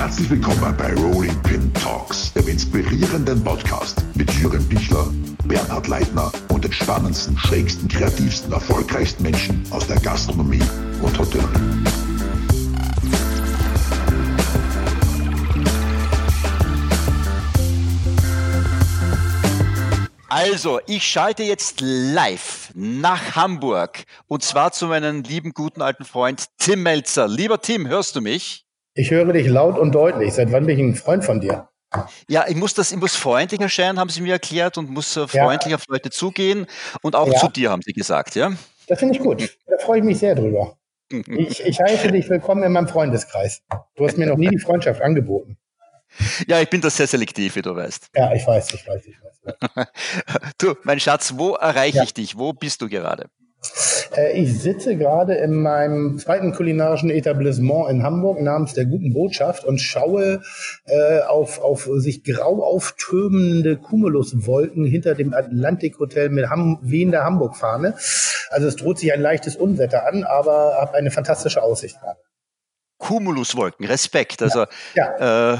Herzlich willkommen bei Rolling Pin Talks, dem inspirierenden Podcast mit Jürgen Bichler, Bernhard Leitner und den spannendsten, schrägsten, kreativsten, erfolgreichsten Menschen aus der Gastronomie und Hotellerie. Also, ich schalte jetzt live nach Hamburg und zwar zu meinem lieben guten alten Freund Tim Melzer. Lieber Tim, hörst du mich? Ich höre dich laut und deutlich. Seit wann bin ich ein Freund von dir? Ja, ich muss das, ich muss freundlich erscheinen, haben sie mir erklärt, und muss äh, freundlich ja. auf Leute zugehen und auch ja. zu dir, haben sie gesagt, ja? Das finde ich gut. Da freue ich mich sehr drüber. Ich, ich heiße dich willkommen in meinem Freundeskreis. Du hast mir noch nie die Freundschaft angeboten. Ja, ich bin da sehr selektiv, wie du weißt. Ja, ich weiß, ich weiß, ich weiß. du, mein Schatz, wo erreiche ja. ich dich? Wo bist du gerade? Äh, ich sitze gerade in meinem zweiten kulinarischen Etablissement in Hamburg namens der Guten Botschaft und schaue äh, auf, auf sich grau auftürmende Cumuluswolken hinter dem Atlantikhotel mit Ham wehender Hamburg-Fahne. Also es droht sich ein leichtes Unwetter an, aber habe eine fantastische Aussicht gerade. Cumuluswolken, Respekt. Also ja. Ja. Äh,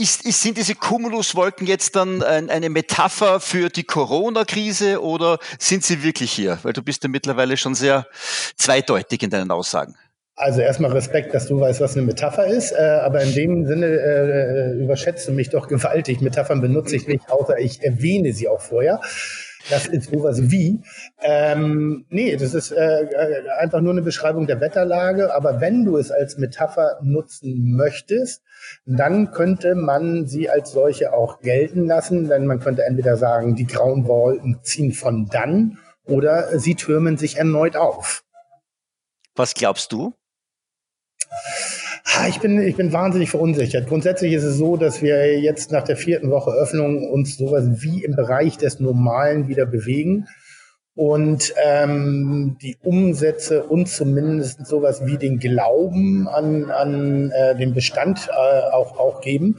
ist, ist, sind diese Cumuluswolken jetzt dann ein, eine Metapher für die Corona-Krise oder sind sie wirklich hier? Weil du bist ja mittlerweile schon sehr zweideutig in deinen Aussagen. Also erstmal Respekt, dass du weißt, was eine Metapher ist, äh, aber in dem Sinne äh, überschätzt du mich doch gewaltig. Metaphern benutze ich nicht, außer ich erwähne sie auch vorher. Das ist sowas wie. Ähm, nee, das ist äh, einfach nur eine Beschreibung der Wetterlage. Aber wenn du es als Metapher nutzen möchtest, dann könnte man sie als solche auch gelten lassen. Denn man könnte entweder sagen, die grauen Wolken ziehen von dann oder sie türmen sich erneut auf. Was glaubst du? Ich bin, ich bin wahnsinnig verunsichert. Grundsätzlich ist es so, dass wir jetzt nach der vierten Woche Öffnung uns sowas wie im Bereich des Normalen wieder bewegen und ähm, die Umsätze und zumindest sowas wie den Glauben an, an äh, den Bestand äh, auch, auch geben.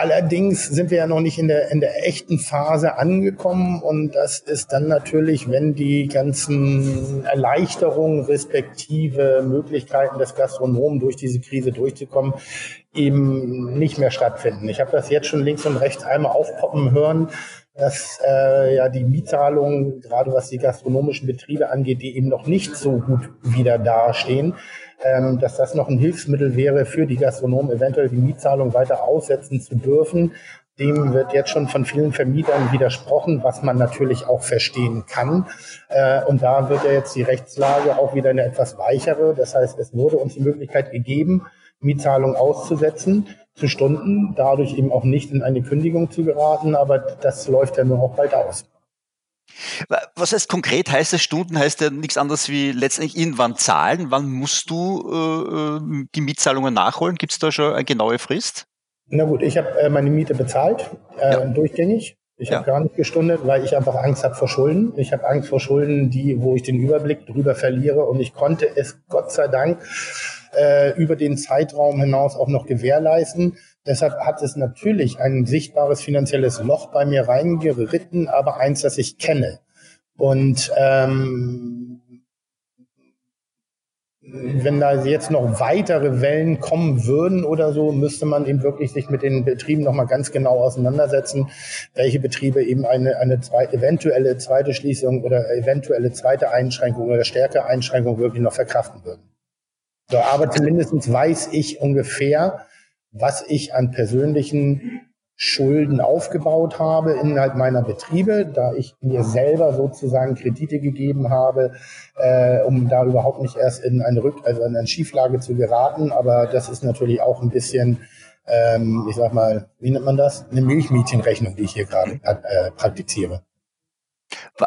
Allerdings sind wir ja noch nicht in der, in der echten Phase angekommen und das ist dann natürlich, wenn die ganzen Erleichterungen respektive Möglichkeiten des Gastronomen durch diese Krise durchzukommen, eben nicht mehr stattfinden. Ich habe das jetzt schon links und rechts einmal aufpoppen hören, dass äh, ja die Mietzahlungen, gerade was die gastronomischen Betriebe angeht, die eben noch nicht so gut wieder dastehen, ähm, dass das noch ein Hilfsmittel wäre für die Gastronomen, eventuell die Mietzahlung weiter aussetzen zu dürfen. Dem wird jetzt schon von vielen Vermietern widersprochen, was man natürlich auch verstehen kann. Äh, und da wird ja jetzt die Rechtslage auch wieder eine etwas weichere. Das heißt, es wurde uns die Möglichkeit gegeben, Mietzahlung auszusetzen zu Stunden, dadurch eben auch nicht in eine Kündigung zu geraten. Aber das läuft ja nur auch bald aus. Was heißt konkret? Heißt es Stunden? Heißt ja nichts anderes wie letztendlich irgendwann zahlen? Wann musst du äh, äh die Mietzahlungen nachholen? Gibt es da schon eine genaue Frist? Na gut, ich habe äh, meine Miete bezahlt, äh, ja. durchgängig. Ich ja. habe gar nicht gestundet, weil ich einfach Angst habe vor Schulden. Ich habe Angst vor Schulden, die, wo ich den Überblick drüber verliere. Und ich konnte es Gott sei Dank äh, über den Zeitraum hinaus auch noch gewährleisten. Deshalb hat es natürlich ein sichtbares finanzielles Loch bei mir reingeritten, aber eins, das ich kenne. Und ähm, wenn da jetzt noch weitere Wellen kommen würden oder so, müsste man eben wirklich sich mit den Betrieben nochmal ganz genau auseinandersetzen, welche Betriebe eben eine, eine zweite, eventuelle zweite Schließung oder eventuelle zweite Einschränkung oder stärkere Einschränkung wirklich noch verkraften würden. So, aber zumindest weiß ich ungefähr, was ich an persönlichen Schulden aufgebaut habe innerhalb meiner Betriebe, da ich mir selber sozusagen Kredite gegeben habe, äh, um da überhaupt nicht erst in eine Rück also in eine Schieflage zu geraten. Aber das ist natürlich auch ein bisschen, ähm, ich sag mal, wie nennt man das? Eine Milchmädchenrechnung, die ich hier gerade äh, praktiziere.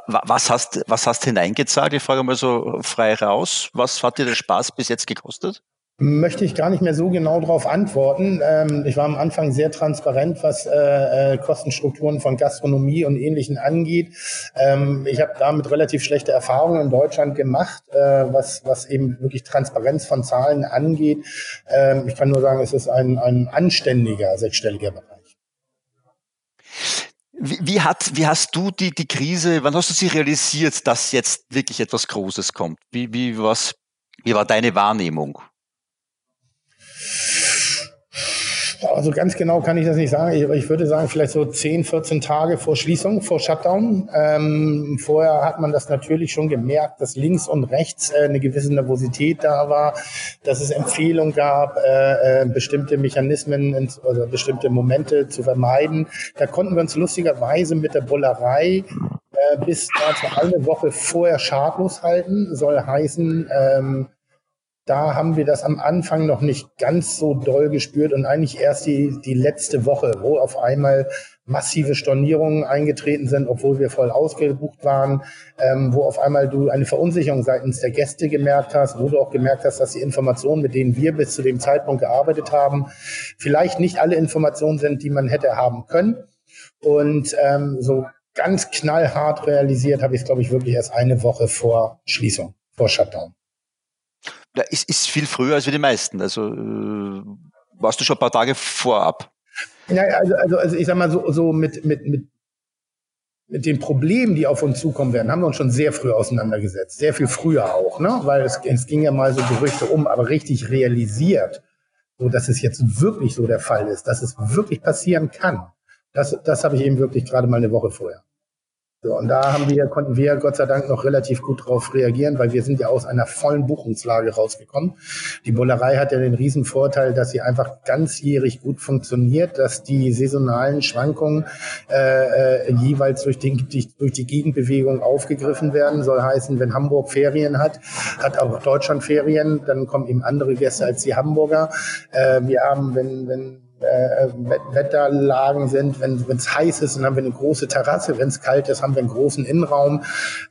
Was hast, was hast hineingezahlt? Ich frage mal so frei raus. Was hat dir der Spaß bis jetzt gekostet? Möchte ich gar nicht mehr so genau darauf antworten. Ähm, ich war am Anfang sehr transparent, was äh, äh, Kostenstrukturen von Gastronomie und Ähnlichen angeht. Ähm, ich habe damit relativ schlechte Erfahrungen in Deutschland gemacht, äh, was, was eben wirklich Transparenz von Zahlen angeht. Ähm, ich kann nur sagen, es ist ein, ein anständiger sechsstelliger Bereich. Wie, wie, hat, wie hast du die, die Krise, wann hast du sie realisiert, dass jetzt wirklich etwas Großes kommt? Wie, wie, was, wie war deine Wahrnehmung? Also ganz genau kann ich das nicht sagen. Ich, ich, würde sagen, vielleicht so 10, 14 Tage vor Schließung, vor Shutdown. Ähm, vorher hat man das natürlich schon gemerkt, dass links und rechts äh, eine gewisse Nervosität da war, dass es Empfehlungen gab, äh, äh, bestimmte Mechanismen ins, oder bestimmte Momente zu vermeiden. Da konnten wir uns lustigerweise mit der Bullerei äh, bis dazu eine Woche vorher schadlos halten. Soll heißen, ähm, da haben wir das am Anfang noch nicht ganz so doll gespürt und eigentlich erst die, die letzte Woche, wo auf einmal massive Stornierungen eingetreten sind, obwohl wir voll ausgebucht waren, ähm, wo auf einmal du eine Verunsicherung seitens der Gäste gemerkt hast, wo du auch gemerkt hast, dass die Informationen, mit denen wir bis zu dem Zeitpunkt gearbeitet haben, vielleicht nicht alle Informationen sind, die man hätte haben können. Und ähm, so ganz knallhart realisiert habe ich es, glaube ich, wirklich erst eine Woche vor Schließung, vor Shutdown. Ja, ist, ist viel früher als wir die meisten. Also äh, warst du schon ein paar Tage vorab? Ja, also, also, also ich sag mal so, so mit, mit, mit, mit den Problemen, die auf uns zukommen werden, haben wir uns schon sehr früh auseinandergesetzt. Sehr viel früher auch, ne? Weil es, es ging ja mal so Gerüchte um, aber richtig realisiert, so dass es jetzt wirklich so der Fall ist, dass es wirklich passieren kann. Das, das habe ich eben wirklich gerade mal eine Woche vorher. So, und da haben wir, konnten wir Gott sei Dank noch relativ gut darauf reagieren, weil wir sind ja aus einer vollen Buchungslage rausgekommen. Die Bullerei hat ja den riesen Vorteil, dass sie einfach ganzjährig gut funktioniert, dass die saisonalen Schwankungen äh, äh, jeweils durch, den, die, durch die Gegenbewegung aufgegriffen werden. Soll heißen, wenn Hamburg Ferien hat, hat auch Deutschland Ferien, dann kommen eben andere Gäste als die Hamburger. Äh, wir haben, wenn, wenn äh, Wetterlagen sind. Wenn es heiß ist, dann haben wir eine große Terrasse. Wenn es kalt ist, haben wir einen großen Innenraum.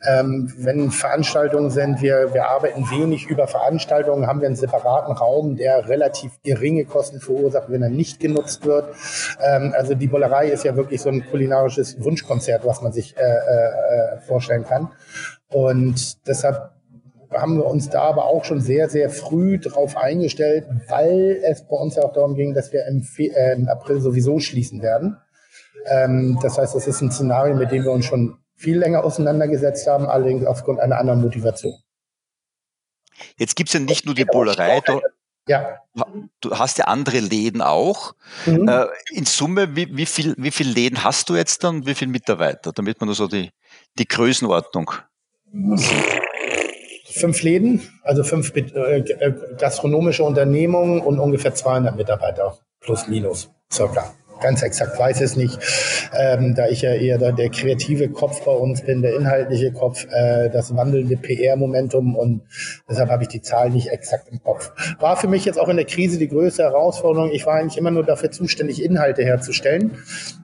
Ähm, wenn Veranstaltungen sind, wir, wir arbeiten wenig über Veranstaltungen, haben wir einen separaten Raum, der relativ geringe Kosten verursacht, wenn er nicht genutzt wird. Ähm, also die Bollerei ist ja wirklich so ein kulinarisches Wunschkonzert, was man sich äh, äh, vorstellen kann. Und deshalb haben wir uns da aber auch schon sehr, sehr früh drauf eingestellt, weil es bei uns ja auch darum ging, dass wir im, Fe äh, im April sowieso schließen werden. Ähm, das heißt, das ist ein Szenario, mit dem wir uns schon viel länger auseinandergesetzt haben, allerdings aufgrund einer anderen Motivation. Jetzt gibt's ja nicht nur die Bullerei, du, ja. du hast ja andere Läden auch. Mhm. Äh, in Summe, wie, wie, viel, wie viele Läden hast du jetzt dann? Wie viele Mitarbeiter? Damit man nur so die, die Größenordnung fünf Läden, also fünf äh, äh, gastronomische Unternehmungen und ungefähr 200 Mitarbeiter plus minus circa ganz exakt weiß es nicht, ähm, da ich ja eher der, kreative Kopf bei uns bin, der inhaltliche Kopf, äh, das wandelnde PR-Momentum und deshalb habe ich die Zahl nicht exakt im Kopf. War für mich jetzt auch in der Krise die größte Herausforderung. Ich war eigentlich immer nur dafür zuständig, Inhalte herzustellen,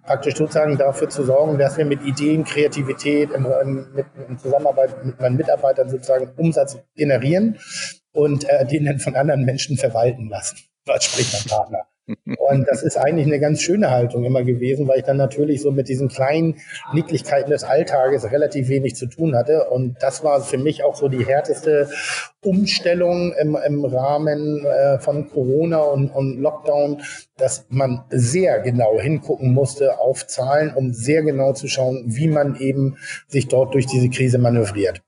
praktisch sozusagen dafür zu sorgen, dass wir mit Ideen, Kreativität, in, in, mit, in Zusammenarbeit mit meinen Mitarbeitern sozusagen Umsatz generieren und äh, den dann von anderen Menschen verwalten lassen als Sprichwörterpartner. Und das ist eigentlich eine ganz schöne Haltung immer gewesen, weil ich dann natürlich so mit diesen kleinen Nicklichkeiten des Alltages relativ wenig zu tun hatte. Und das war für mich auch so die härteste Umstellung im, im Rahmen äh, von Corona und, und Lockdown, dass man sehr genau hingucken musste auf Zahlen, um sehr genau zu schauen, wie man eben sich dort durch diese Krise manövriert.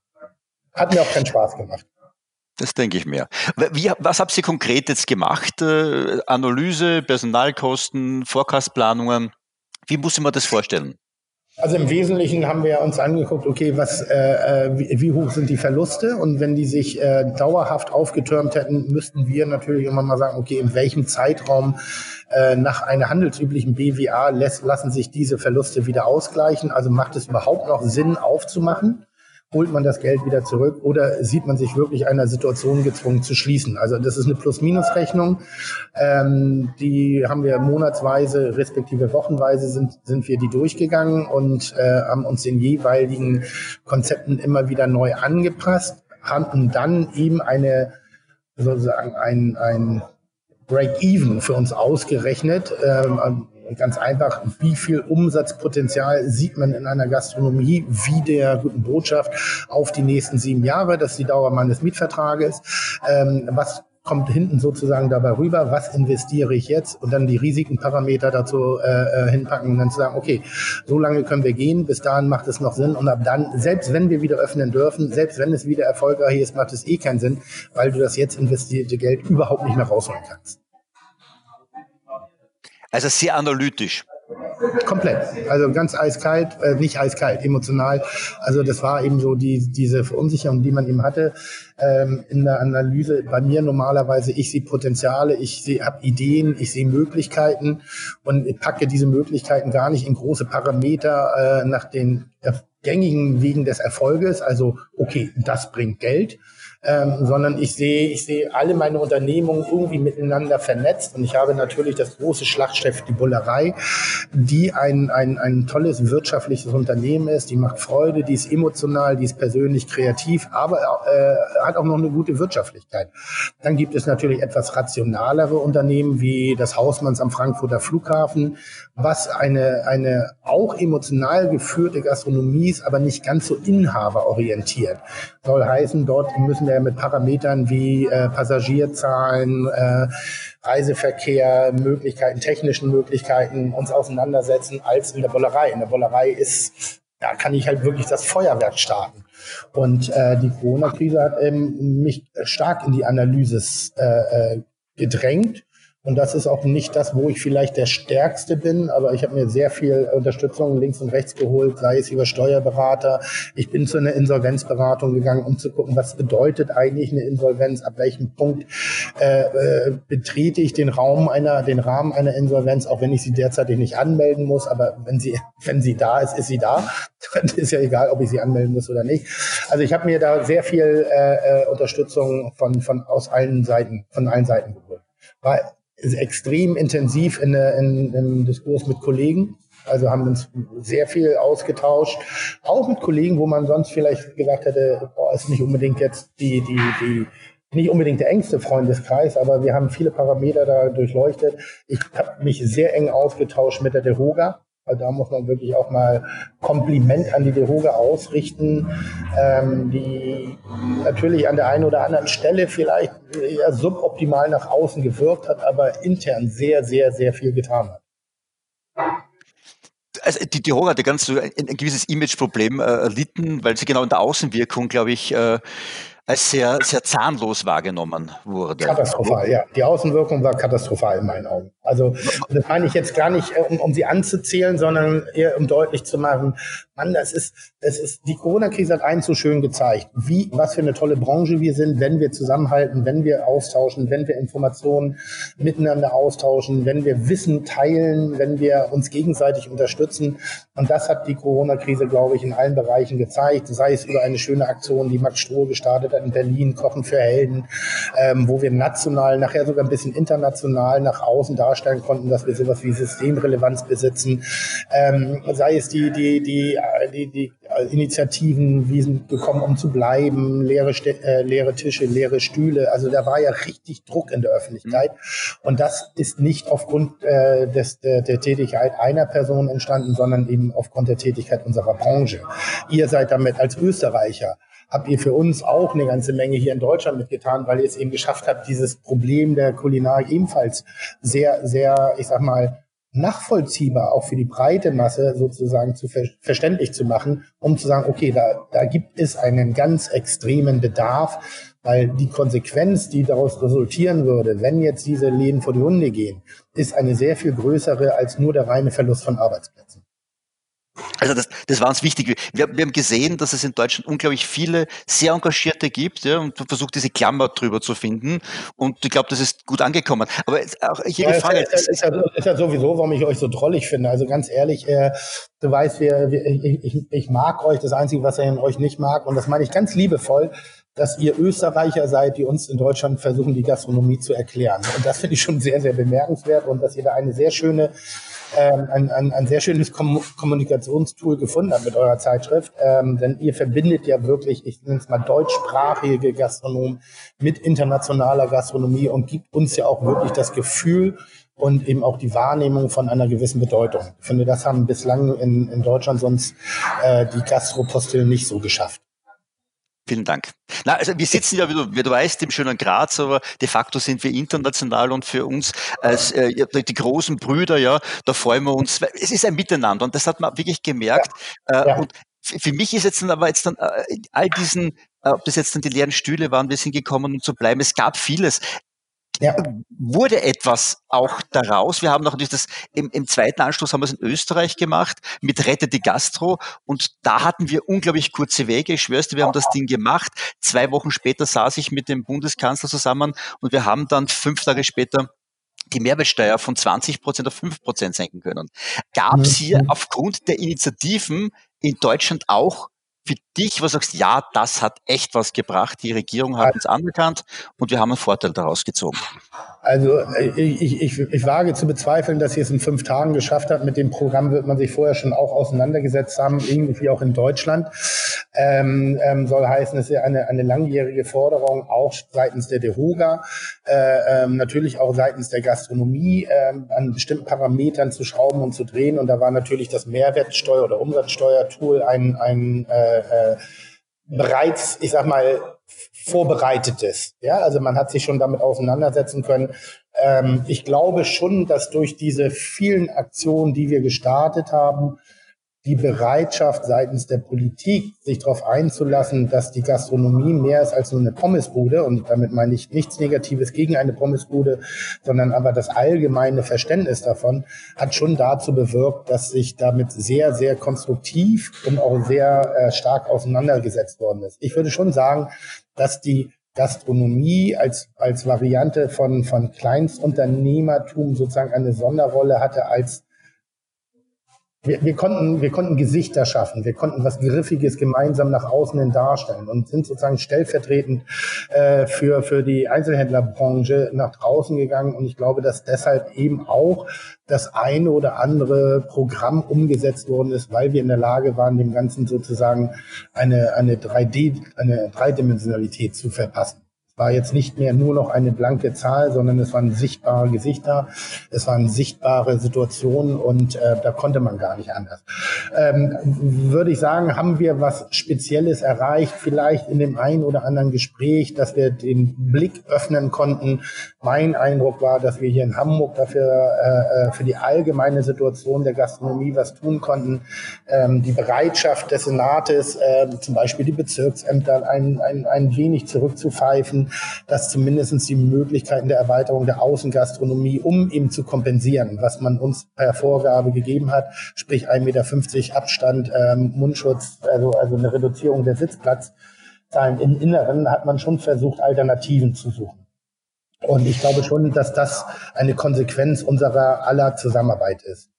Hat mir auch keinen Spaß gemacht. Das denke ich mir. Wie, was habt ihr konkret jetzt gemacht? Äh, Analyse, Personalkosten, Vorkastplanungen. Wie muss ich mir das vorstellen? Also im Wesentlichen haben wir uns angeguckt, okay, was, äh, äh, wie, wie, hoch sind die Verluste? Und wenn die sich äh, dauerhaft aufgetürmt hätten, müssten wir natürlich immer mal sagen, okay, in welchem Zeitraum äh, nach einer handelsüblichen BWA lässt, lassen sich diese Verluste wieder ausgleichen? Also macht es überhaupt noch Sinn aufzumachen? Holt man das Geld wieder zurück oder sieht man sich wirklich einer Situation gezwungen zu schließen? Also das ist eine Plus-Minus-Rechnung. Ähm, die haben wir monatsweise respektive wochenweise sind, sind wir die durchgegangen und äh, haben uns den jeweiligen Konzepten immer wieder neu angepasst, haben dann eben eine sozusagen ein, ein Break-Even für uns ausgerechnet. Ähm, ganz einfach, wie viel Umsatzpotenzial sieht man in einer Gastronomie, wie der guten Botschaft auf die nächsten sieben Jahre, das ist die Dauer meines Mietvertrages, ähm, was kommt hinten sozusagen dabei rüber, was investiere ich jetzt und dann die Risikenparameter dazu äh, äh, hinpacken und dann zu sagen, okay, so lange können wir gehen, bis dahin macht es noch Sinn und ab dann, selbst wenn wir wieder öffnen dürfen, selbst wenn es wieder erfolgreich ist, macht es eh keinen Sinn, weil du das jetzt investierte Geld überhaupt nicht mehr rausholen kannst. Also sehr analytisch. Komplett. Also ganz eiskalt, äh, nicht eiskalt, emotional. Also das war eben so die, diese Verunsicherung, die man eben hatte ähm, in der Analyse. Bei mir normalerweise, ich sehe Potenziale, ich sehe habe Ideen, ich sehe Möglichkeiten und packe diese Möglichkeiten gar nicht in große Parameter äh, nach den gängigen Wegen des Erfolges. Also okay, das bringt Geld ähm, sondern ich sehe, ich sehe alle meine Unternehmungen irgendwie miteinander vernetzt und ich habe natürlich das große Schlachtschiff, die Bullerei, die ein, ein, ein tolles wirtschaftliches Unternehmen ist, die macht Freude, die ist emotional, die ist persönlich kreativ, aber äh, hat auch noch eine gute Wirtschaftlichkeit. Dann gibt es natürlich etwas rationalere Unternehmen wie das Hausmanns am Frankfurter Flughafen, was eine, eine auch emotional geführte Gastronomie ist, aber nicht ganz so inhaberorientiert. Soll heißen, dort müssen wir mit Parametern wie äh, Passagierzahlen, äh, Reiseverkehr, Möglichkeiten, technischen Möglichkeiten uns auseinandersetzen als in der Bollerei. In der Bollerei ist, da kann ich halt wirklich das Feuerwerk starten. Und äh, die Corona-Krise hat ähm, mich stark in die Analyse äh, äh gedrängt und das ist auch nicht das, wo ich vielleicht der Stärkste bin, aber ich habe mir sehr viel Unterstützung links und rechts geholt, sei es über Steuerberater. Ich bin zu einer Insolvenzberatung gegangen, um zu gucken, was bedeutet eigentlich eine Insolvenz, ab welchem Punkt äh, äh, betrete ich den Raum einer, den Rahmen einer Insolvenz, auch wenn ich sie derzeitig nicht anmelden muss, aber wenn sie, wenn sie da ist, ist sie da. Dann ist ja egal, ob ich sie anmelden muss oder nicht. Also ich habe mir da sehr viel äh, äh, Unterstützung von, von aus allen Seiten, von allen Seiten geholt. Weil extrem intensiv in, in, im Diskurs mit Kollegen. Also haben uns sehr viel ausgetauscht, auch mit Kollegen, wo man sonst vielleicht gesagt hätte, boah, ist nicht unbedingt jetzt die, die, die, nicht unbedingt der engste Freundeskreis, aber wir haben viele Parameter da durchleuchtet. Ich habe mich sehr eng ausgetauscht mit der DeHoga, also da muss man wirklich auch mal Kompliment an die DeHoga ausrichten, ähm, die natürlich an der einen oder anderen Stelle vielleicht eher suboptimal nach außen gewirkt hat, aber intern sehr, sehr, sehr viel getan hat also die, die Hoga hatte ganz so ein, ein gewisses Imageproblem äh, erlitten, weil sie genau in der Außenwirkung, glaube ich, äh, als sehr, sehr zahnlos wahrgenommen wurde. Katastrophal, ja. Die Außenwirkung war katastrophal in meinen Augen. Also das meine ich jetzt gar nicht, äh, um, um sie anzuzählen, sondern eher um deutlich zu machen, Mann, das ist, das ist, die Corona-Krise hat eins so schön gezeigt, wie, was für eine tolle Branche wir sind, wenn wir zusammenhalten, wenn wir austauschen, wenn wir Informationen miteinander austauschen, wenn wir Wissen teilen, wenn wir uns gegenseitig unterstützen. Und das hat die Corona-Krise, glaube ich, in allen Bereichen gezeigt, sei es über eine schöne Aktion, die Max Stroh gestartet hat in Berlin, Kochen für Helden, ähm, wo wir national, nachher sogar ein bisschen international nach außen darstellen konnten, dass wir sowas wie Systemrelevanz besitzen, ähm, sei es die, die, die die, die Initiativen, wir sind gekommen, um zu bleiben, leere, äh, leere Tische, leere Stühle. Also da war ja richtig Druck in der Öffentlichkeit. Und das ist nicht aufgrund äh, des, der, der Tätigkeit einer Person entstanden, sondern eben aufgrund der Tätigkeit unserer Branche. Ihr seid damit als Österreicher habt ihr für uns auch eine ganze Menge hier in Deutschland mitgetan, weil ihr es eben geschafft habt, dieses Problem der Kulinarik ebenfalls sehr, sehr, ich sag mal, nachvollziehbar auch für die breite Masse sozusagen zu ver verständlich zu machen, um zu sagen, okay, da, da gibt es einen ganz extremen Bedarf, weil die Konsequenz, die daraus resultieren würde, wenn jetzt diese Läden vor die Hunde gehen, ist eine sehr viel größere als nur der reine Verlust von Arbeitsplätzen. Also das, das war uns wichtig. Wir, wir, haben gesehen, dass es in Deutschland unglaublich viele sehr Engagierte gibt ja, und versucht, diese Klammer drüber zu finden. Und ich glaube, das ist gut angekommen. Aber auch hier ja, die Frage. Ist, ist, ja sowieso, warum ich euch so drollig finde. Also ganz ehrlich, äh, du weißt, wir, wir, ich, ich, ich mag euch. Das Einzige, was er in euch nicht mag, und das meine ich ganz liebevoll, dass ihr Österreicher seid, die uns in Deutschland versuchen, die Gastronomie zu erklären. Und das finde ich schon sehr, sehr bemerkenswert und dass ihr da eine sehr schöne ähm, ein, ein, ein sehr schönes Kom Kommunikationstool gefunden habt mit eurer Zeitschrift. Ähm, denn ihr verbindet ja wirklich, ich nenne es mal deutschsprachige Gastronomen mit internationaler Gastronomie und gibt uns ja auch wirklich das Gefühl und eben auch die Wahrnehmung von einer gewissen Bedeutung. Ich finde, das haben bislang in, in Deutschland sonst äh, die Gastropostel nicht so geschafft. Vielen Dank. Na, also wir sitzen ja, wie du, wie du weißt, im schönen Graz, aber de facto sind wir international und für uns als äh, die großen Brüder, ja, da freuen wir uns. Es ist ein Miteinander und das hat man wirklich gemerkt. Ja. Äh, ja. Und für mich ist jetzt dann aber jetzt dann äh, all diesen, äh, ob das jetzt dann die leeren Stühle waren, wir sind gekommen, um zu bleiben. Es gab vieles ja. wurde etwas auch daraus. Wir haben noch das im, im zweiten Anschluss haben wir es in Österreich gemacht mit Rette die Gastro und da hatten wir unglaublich kurze Wege. Ich schwör's dir, wir haben das Ding gemacht. Zwei Wochen später saß ich mit dem Bundeskanzler zusammen und wir haben dann fünf Tage später die Mehrwertsteuer von 20 Prozent auf 5 Prozent senken können. Gab es hier aufgrund der Initiativen in Deutschland auch für dich, was sagst, ja, das hat echt was gebracht, die Regierung hat uns anerkannt und wir haben einen Vorteil daraus gezogen? Also ich, ich, ich wage zu bezweifeln, dass sie es in fünf Tagen geschafft hat. Mit dem Programm wird man sich vorher schon auch auseinandergesetzt haben, irgendwie auch in Deutschland. Ähm, ähm, soll heißen, es ist eine, eine langjährige Forderung, auch seitens der DEHOGA, äh, ähm, natürlich auch seitens der Gastronomie, äh, an bestimmten Parametern zu schrauben und zu drehen. Und da war natürlich das Mehrwertsteuer- oder Umsatzsteuertool ein, ein äh, äh, bereits, ich sag mal, vorbereitetes. Ja, also man hat sich schon damit auseinandersetzen können. Ähm, ich glaube schon, dass durch diese vielen Aktionen, die wir gestartet haben, die Bereitschaft seitens der Politik, sich darauf einzulassen, dass die Gastronomie mehr ist als nur eine Pommesbude, und damit meine ich nichts Negatives gegen eine Pommesbude, sondern aber das allgemeine Verständnis davon, hat schon dazu bewirkt, dass sich damit sehr, sehr konstruktiv und auch sehr äh, stark auseinandergesetzt worden ist. Ich würde schon sagen, dass die Gastronomie als, als Variante von, von Kleinstunternehmertum sozusagen eine Sonderrolle hatte als wir, wir, konnten, wir konnten Gesichter schaffen, wir konnten was Griffiges gemeinsam nach außen hin darstellen und sind sozusagen stellvertretend äh, für, für die Einzelhändlerbranche nach draußen gegangen. Und ich glaube, dass deshalb eben auch das eine oder andere Programm umgesetzt worden ist, weil wir in der Lage waren, dem Ganzen sozusagen eine, eine 3D, eine Dreidimensionalität zu verpassen war jetzt nicht mehr nur noch eine blanke Zahl, sondern es waren sichtbare Gesichter, es waren sichtbare Situationen und äh, da konnte man gar nicht anders. Ähm, würde ich sagen, haben wir was Spezielles erreicht, vielleicht in dem einen oder anderen Gespräch, dass wir den Blick öffnen konnten. Mein Eindruck war, dass wir hier in Hamburg dafür äh, äh für die allgemeine Situation der Gastronomie was tun konnten. Ähm, die Bereitschaft des Senates, äh, zum Beispiel die Bezirksämter, ein, ein, ein wenig zurückzupfeifen, dass zumindest die Möglichkeiten der Erweiterung der Außengastronomie, um eben zu kompensieren, was man uns per Vorgabe gegeben hat, sprich 1,50 Meter Abstand, ähm, Mundschutz, also, also eine Reduzierung der Sitzplatzzahlen im Inneren, hat man schon versucht, Alternativen zu suchen. Und ich glaube schon, dass das eine Konsequenz unserer aller Zusammenarbeit ist.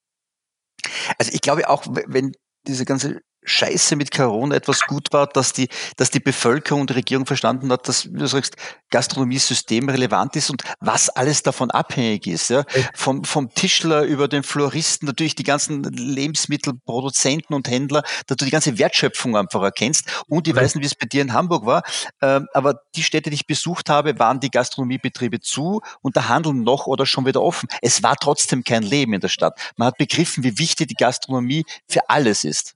Also ich glaube auch, wenn diese ganze Scheiße mit Corona etwas gut war, dass die, dass die Bevölkerung und die Regierung verstanden hat, dass, wie du sagst, Gastronomie systemrelevant ist und was alles davon abhängig ist. Ja? Vom, vom Tischler über den Floristen, natürlich die ganzen Lebensmittelproduzenten und Händler, dass du die ganze Wertschöpfung einfach erkennst. Und ich weiß nicht, wie es bei dir in Hamburg war, äh, aber die Städte, die ich besucht habe, waren die Gastronomiebetriebe zu und der Handel noch oder schon wieder offen. Es war trotzdem kein Leben in der Stadt. Man hat begriffen, wie wichtig die Gastronomie für alles ist.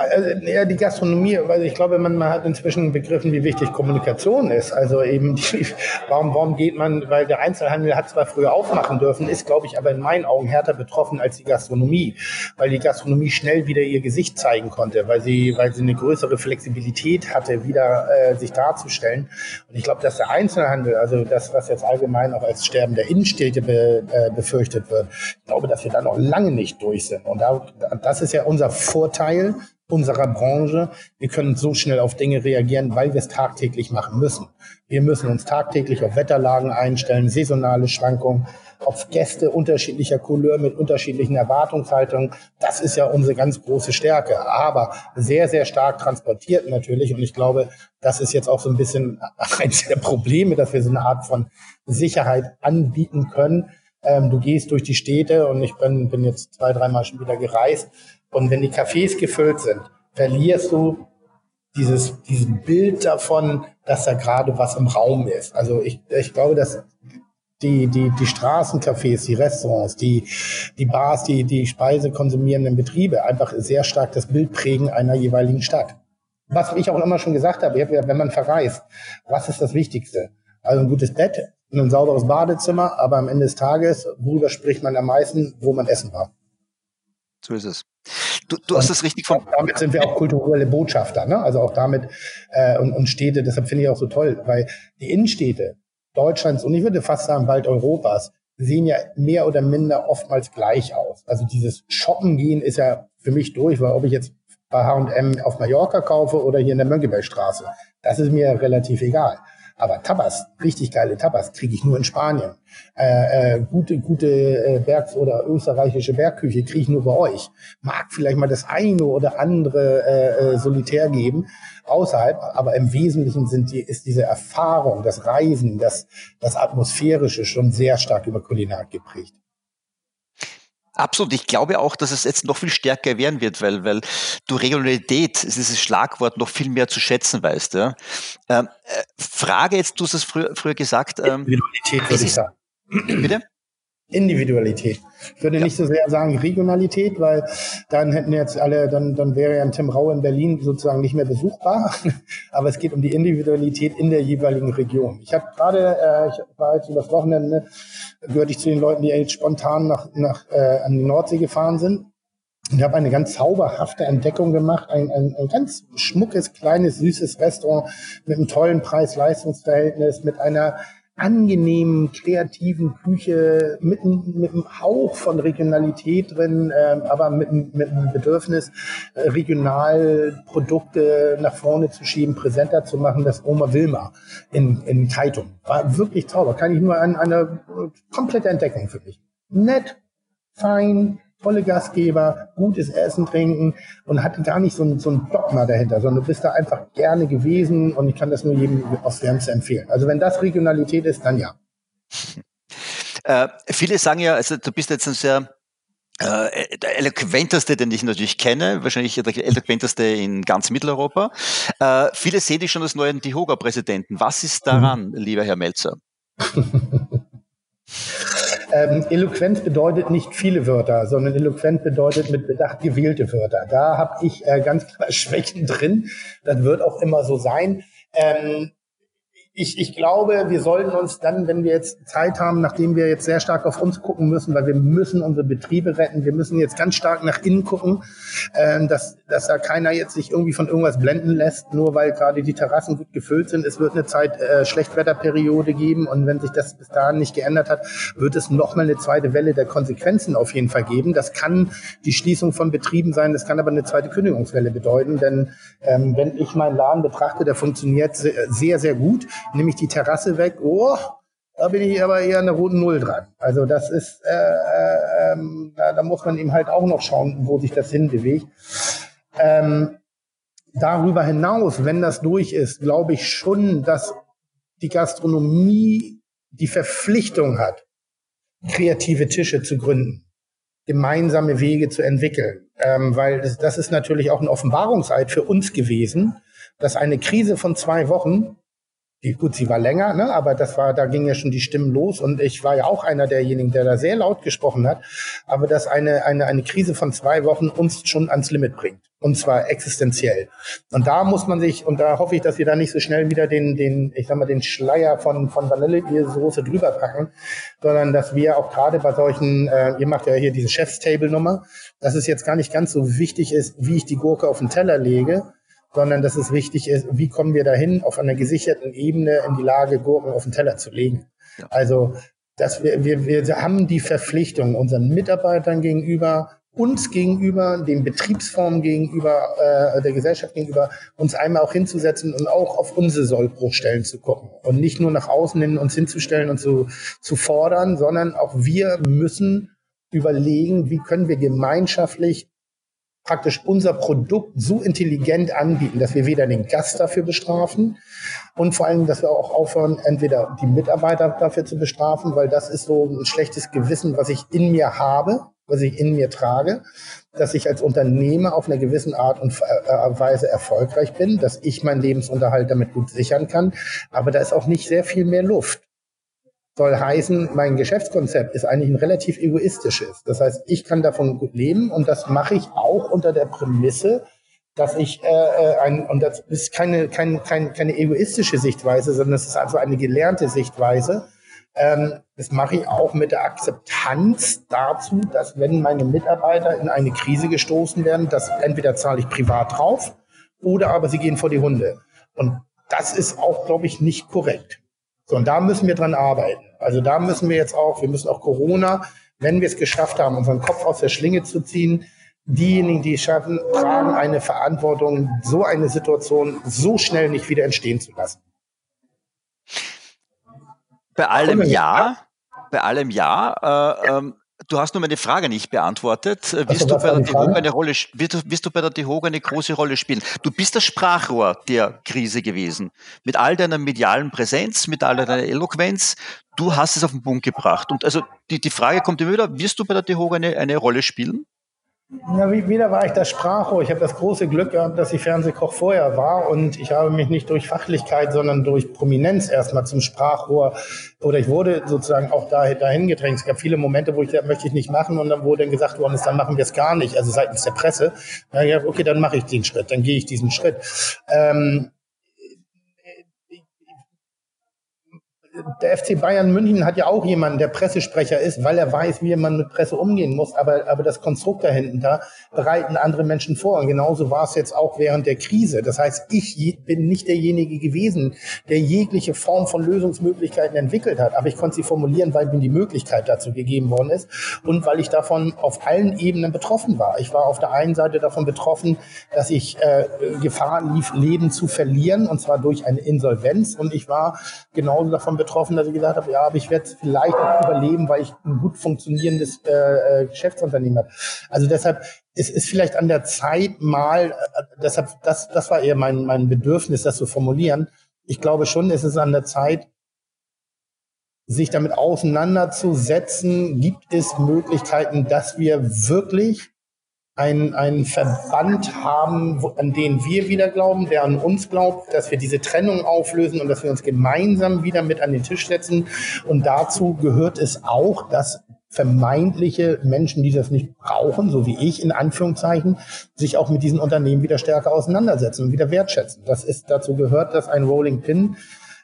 Also, ja, die Gastronomie, weil ich glaube, man, man hat inzwischen begriffen, wie wichtig Kommunikation ist. Also eben, die, warum, warum geht man, weil der Einzelhandel hat zwar früher aufmachen dürfen, ist, glaube ich, aber in meinen Augen härter betroffen als die Gastronomie, weil die Gastronomie schnell wieder ihr Gesicht zeigen konnte, weil sie, weil sie eine größere Flexibilität hatte, wieder äh, sich darzustellen. Und ich glaube, dass der Einzelhandel, also das, was jetzt allgemein auch als Sterben der Innenstädte be, äh, befürchtet wird, ich glaube, dass wir da noch lange nicht durch sind. Und da, das ist ja unser Vorteil, unserer Branche. Wir können so schnell auf Dinge reagieren, weil wir es tagtäglich machen müssen. Wir müssen uns tagtäglich auf Wetterlagen einstellen, saisonale Schwankungen, auf Gäste unterschiedlicher Couleur mit unterschiedlichen Erwartungshaltungen. Das ist ja unsere ganz große Stärke, aber sehr, sehr stark transportiert natürlich. Und ich glaube, das ist jetzt auch so ein bisschen eines der Probleme, dass wir so eine Art von Sicherheit anbieten können. Ähm, du gehst durch die Städte und ich bin, bin jetzt zwei, dreimal schon wieder gereist und wenn die Cafés gefüllt sind, verlierst du dieses, dieses Bild davon, dass da gerade was im Raum ist. Also ich, ich glaube, dass die, die, die Straßencafés, die Restaurants, die, die Bars, die, die Speise konsumierenden Betriebe einfach sehr stark das Bild prägen einer jeweiligen Stadt. Was ich auch immer schon gesagt habe, wenn man verreist, was ist das Wichtigste? Also ein gutes Bett, ein sauberes Badezimmer, aber am Ende des Tages, worüber spricht man am meisten, wo man essen war. So ist es. Du, du hast das richtig vom. Damit sind wir auch kulturelle Botschafter, ne? Also auch damit äh, und, und Städte. Deshalb finde ich auch so toll, weil die Innenstädte Deutschlands und ich würde fast sagen bald Europas sehen ja mehr oder minder oftmals gleich aus. Also dieses Shoppen gehen ist ja für mich durch, weil ob ich jetzt bei H&M auf Mallorca kaufe oder hier in der Mönckebergstraße, das ist mir relativ egal. Aber Tapas, richtig geile Tapas, kriege ich nur in Spanien. Äh, äh, gute, gute äh, Bergs- oder österreichische Bergküche kriege ich nur bei euch. Mag vielleicht mal das eine oder andere äh, äh, Solitär geben außerhalb, aber im Wesentlichen sind die, ist diese Erfahrung, das Reisen, das, das Atmosphärische schon sehr stark über Kulinar geprägt. Absolut. Ich glaube auch, dass es jetzt noch viel stärker werden wird, weil, weil du Regionalität, dieses Schlagwort, noch viel mehr zu schätzen weißt. Ja. Ähm, äh, Frage jetzt, du hast es früher, früher gesagt. Ähm, Individualität würde ich sagen. Bitte? Individualität. Ich würde ja. nicht so sehr sagen Regionalität, weil dann hätten jetzt alle, dann, dann wäre ja ein Tim Rau in Berlin sozusagen nicht mehr besuchbar. Aber es geht um die Individualität in der jeweiligen Region. Ich habe gerade, äh, ich war jetzt übers Wochenende, gehörte ich zu den Leuten, die jetzt spontan nach, nach äh, an die Nordsee gefahren sind. Ich habe eine ganz zauberhafte Entdeckung gemacht, ein, ein, ein ganz schmuckes, kleines, süßes Restaurant mit einem tollen Preis-Leistungs-Verhältnis, mit einer angenehmen, kreativen Küche mit, mit einem Hauch von Regionalität drin, äh, aber mit, mit einem Bedürfnis, äh, regional Produkte nach vorne zu schieben, präsenter zu machen, das Oma Wilma in, in Kaitum. War wirklich zauber. Kann ich nur an eine komplette Entdeckung für mich. Nett, fein, tolle Gastgeber, gutes Essen, Trinken und hatte gar nicht so ein, so ein Dogma dahinter, sondern du bist da einfach gerne gewesen und ich kann das nur jedem aufs Wärmste empfehlen. Also wenn das Regionalität ist, dann ja. Äh, viele sagen ja, also du bist jetzt ein sehr äh, der eloquenteste, den ich natürlich kenne, wahrscheinlich der eloquenteste in ganz Mitteleuropa. Äh, viele sehen dich schon als neuen Dihoga-Präsidenten. Was ist daran, mhm. lieber Herr Melzer? Ähm, Eloquenz bedeutet nicht viele Wörter, sondern eloquent bedeutet mit Bedacht gewählte Wörter. Da habe ich äh, ganz klar Schwächen drin. Das wird auch immer so sein. Ähm, ich, ich glaube, wir sollten uns dann, wenn wir jetzt Zeit haben, nachdem wir jetzt sehr stark auf uns gucken müssen, weil wir müssen unsere Betriebe retten, wir müssen jetzt ganz stark nach innen gucken, äh, dass, dass da keiner jetzt sich irgendwie von irgendwas blenden lässt, nur weil gerade die Terrassen gut gefüllt sind. Es wird eine Zeit äh, Schlechtwetterperiode geben und wenn sich das bis dahin nicht geändert hat, wird es nochmal eine zweite Welle der Konsequenzen auf jeden Fall geben. Das kann die Schließung von Betrieben sein, das kann aber eine zweite Kündigungswelle bedeuten, denn ähm, wenn ich meinen Laden betrachte, der funktioniert sehr, sehr gut nehme ich die Terrasse weg, oh, da bin ich aber eher an der roten Null dran. Also das ist, äh, äh, ähm, da, da, muss man eben halt auch noch schauen, wo sich das hinbewegt. Ähm, darüber hinaus, wenn das durch ist, glaube ich schon, dass die Gastronomie die Verpflichtung hat, kreative Tische zu gründen, gemeinsame Wege zu entwickeln. Ähm, weil das, das ist natürlich auch ein Offenbarungseid für uns gewesen, dass eine Krise von zwei Wochen die, gut, sie war länger, ne, aber das war, da ging ja schon die Stimmen los und ich war ja auch einer derjenigen, der da sehr laut gesprochen hat, aber dass eine, eine, eine Krise von zwei Wochen uns schon ans Limit bringt. Und zwar existenziell. Und da muss man sich, und da hoffe ich, dass wir da nicht so schnell wieder den, den, ich sag mal, den Schleier von, von Vanillesoße drüber packen, sondern dass wir auch gerade bei solchen, äh, ihr macht ja hier diese Chefstable-Nummer, dass es jetzt gar nicht ganz so wichtig ist, wie ich die Gurke auf den Teller lege, sondern dass es wichtig ist, wie kommen wir dahin, auf einer gesicherten Ebene in die Lage, Gurken auf den Teller zu legen. Ja. Also, dass wir, wir, wir haben die Verpflichtung unseren Mitarbeitern gegenüber, uns gegenüber, den Betriebsformen gegenüber, äh, der Gesellschaft gegenüber, uns einmal auch hinzusetzen und auch auf unsere Sollbruchstellen zu gucken und nicht nur nach außen hin uns hinzustellen und zu, zu fordern, sondern auch wir müssen überlegen, wie können wir gemeinschaftlich praktisch unser Produkt so intelligent anbieten, dass wir weder den Gast dafür bestrafen und vor allem, dass wir auch aufhören, entweder die Mitarbeiter dafür zu bestrafen, weil das ist so ein schlechtes Gewissen, was ich in mir habe, was ich in mir trage, dass ich als Unternehmer auf einer gewissen Art und äh, Weise erfolgreich bin, dass ich meinen Lebensunterhalt damit gut sichern kann. Aber da ist auch nicht sehr viel mehr Luft soll heißen, mein Geschäftskonzept ist eigentlich ein relativ egoistisches. Das heißt, ich kann davon gut leben und das mache ich auch unter der Prämisse, dass ich äh, äh ein und das ist keine keine keine, keine egoistische Sichtweise, sondern es ist also eine gelernte Sichtweise. Ähm, das mache ich auch mit der Akzeptanz dazu, dass wenn meine Mitarbeiter in eine Krise gestoßen werden, dass entweder zahle ich privat drauf oder aber sie gehen vor die Hunde. Und das ist auch, glaube ich, nicht korrekt So, und da müssen wir dran arbeiten. Also da müssen wir jetzt auch, wir müssen auch Corona, wenn wir es geschafft haben, unseren Kopf aus der Schlinge zu ziehen, diejenigen, die es schaffen, tragen eine Verantwortung, so eine Situation so schnell nicht wieder entstehen zu lassen. Bei allem ja, bei allem ja. Äh, ähm, du hast nur meine Frage nicht beantwortet. Äh, wirst, also, du bei der DEHOGA eine Rolle, wirst, wirst du bei der DEHOGA eine große Rolle spielen? Du bist das Sprachrohr der Krise gewesen. Mit all deiner medialen Präsenz, mit all deiner Eloquenz. Du hast es auf den Punkt gebracht. Und also die, die Frage kommt immer wieder, wirst du bei der DEHOGA eine, eine Rolle spielen? Na, wieder war ich das Sprachrohr. Ich habe das große Glück gehabt, dass ich Fernsehkoch vorher war und ich habe mich nicht durch Fachlichkeit, sondern durch Prominenz erstmal zum Sprachrohr oder ich wurde sozusagen auch dahin gedrängt. Es gab viele Momente, wo ich gesagt möchte ich nicht machen und dann wurde dann gesagt worden ist, dann machen wir es gar nicht, also seitens der Presse. Ja, okay, dann mache ich den Schritt, dann gehe ich diesen Schritt. Ähm, der FC Bayern München hat ja auch jemanden, der Pressesprecher ist, weil er weiß, wie man mit Presse umgehen muss. Aber, aber das Konstrukt da hinten da bereiten andere Menschen vor. Und genauso war es jetzt auch während der Krise. Das heißt, ich bin nicht derjenige gewesen, der jegliche Form von Lösungsmöglichkeiten entwickelt hat. Aber ich konnte sie formulieren, weil mir die Möglichkeit dazu gegeben worden ist und weil ich davon auf allen Ebenen betroffen war. Ich war auf der einen Seite davon betroffen, dass ich äh, Gefahr lief, Leben zu verlieren, und zwar durch eine Insolvenz. Und ich war genauso davon betroffen, dass ich gesagt habe, ja, aber ich werde vielleicht auch überleben, weil ich ein gut funktionierendes äh, äh, Geschäftsunternehmen habe. Also deshalb es ist vielleicht an der Zeit mal, äh, deshalb das das war eher mein mein Bedürfnis, das zu formulieren. Ich glaube schon, es ist an der Zeit, sich damit auseinanderzusetzen. Gibt es Möglichkeiten, dass wir wirklich einen, einen Verband haben, wo, an den wir wieder glauben, der an uns glaubt, dass wir diese Trennung auflösen und dass wir uns gemeinsam wieder mit an den Tisch setzen. Und dazu gehört es auch, dass vermeintliche Menschen, die das nicht brauchen, so wie ich in Anführungszeichen, sich auch mit diesen Unternehmen wieder stärker auseinandersetzen und wieder wertschätzen. Das ist dazu gehört, dass ein Rolling Pin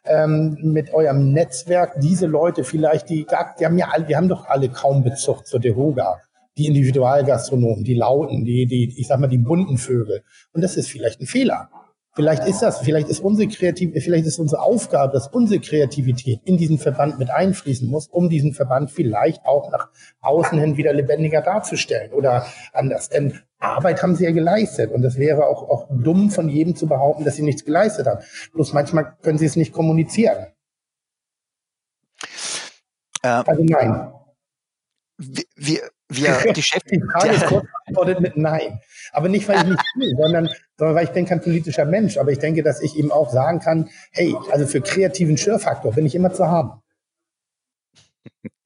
ähm, mit eurem Netzwerk diese Leute vielleicht, die, die haben ja alle, wir haben doch alle kaum Bezug zur Dehoga die Individualgastronomen, die Lauten, die, die, ich sag mal, die bunten Vögel. Und das ist vielleicht ein Fehler. Vielleicht ist das, vielleicht ist unsere Kreativ vielleicht ist unsere Aufgabe, dass unsere Kreativität in diesen Verband mit einfließen muss, um diesen Verband vielleicht auch nach außen hin wieder lebendiger darzustellen oder anders. Denn Arbeit haben sie ja geleistet und das wäre auch, auch dumm von jedem zu behaupten, dass sie nichts geleistet haben. Bloß manchmal können sie es nicht kommunizieren. Äh, also nein. Wir, wir, ist kurz beantwortet mit Nein. Aber nicht, weil ich nicht will, sondern, sondern weil ich bin kein politischer Mensch. Aber ich denke, dass ich eben auch sagen kann, hey, also für kreativen Schürfaktor bin ich immer zu haben.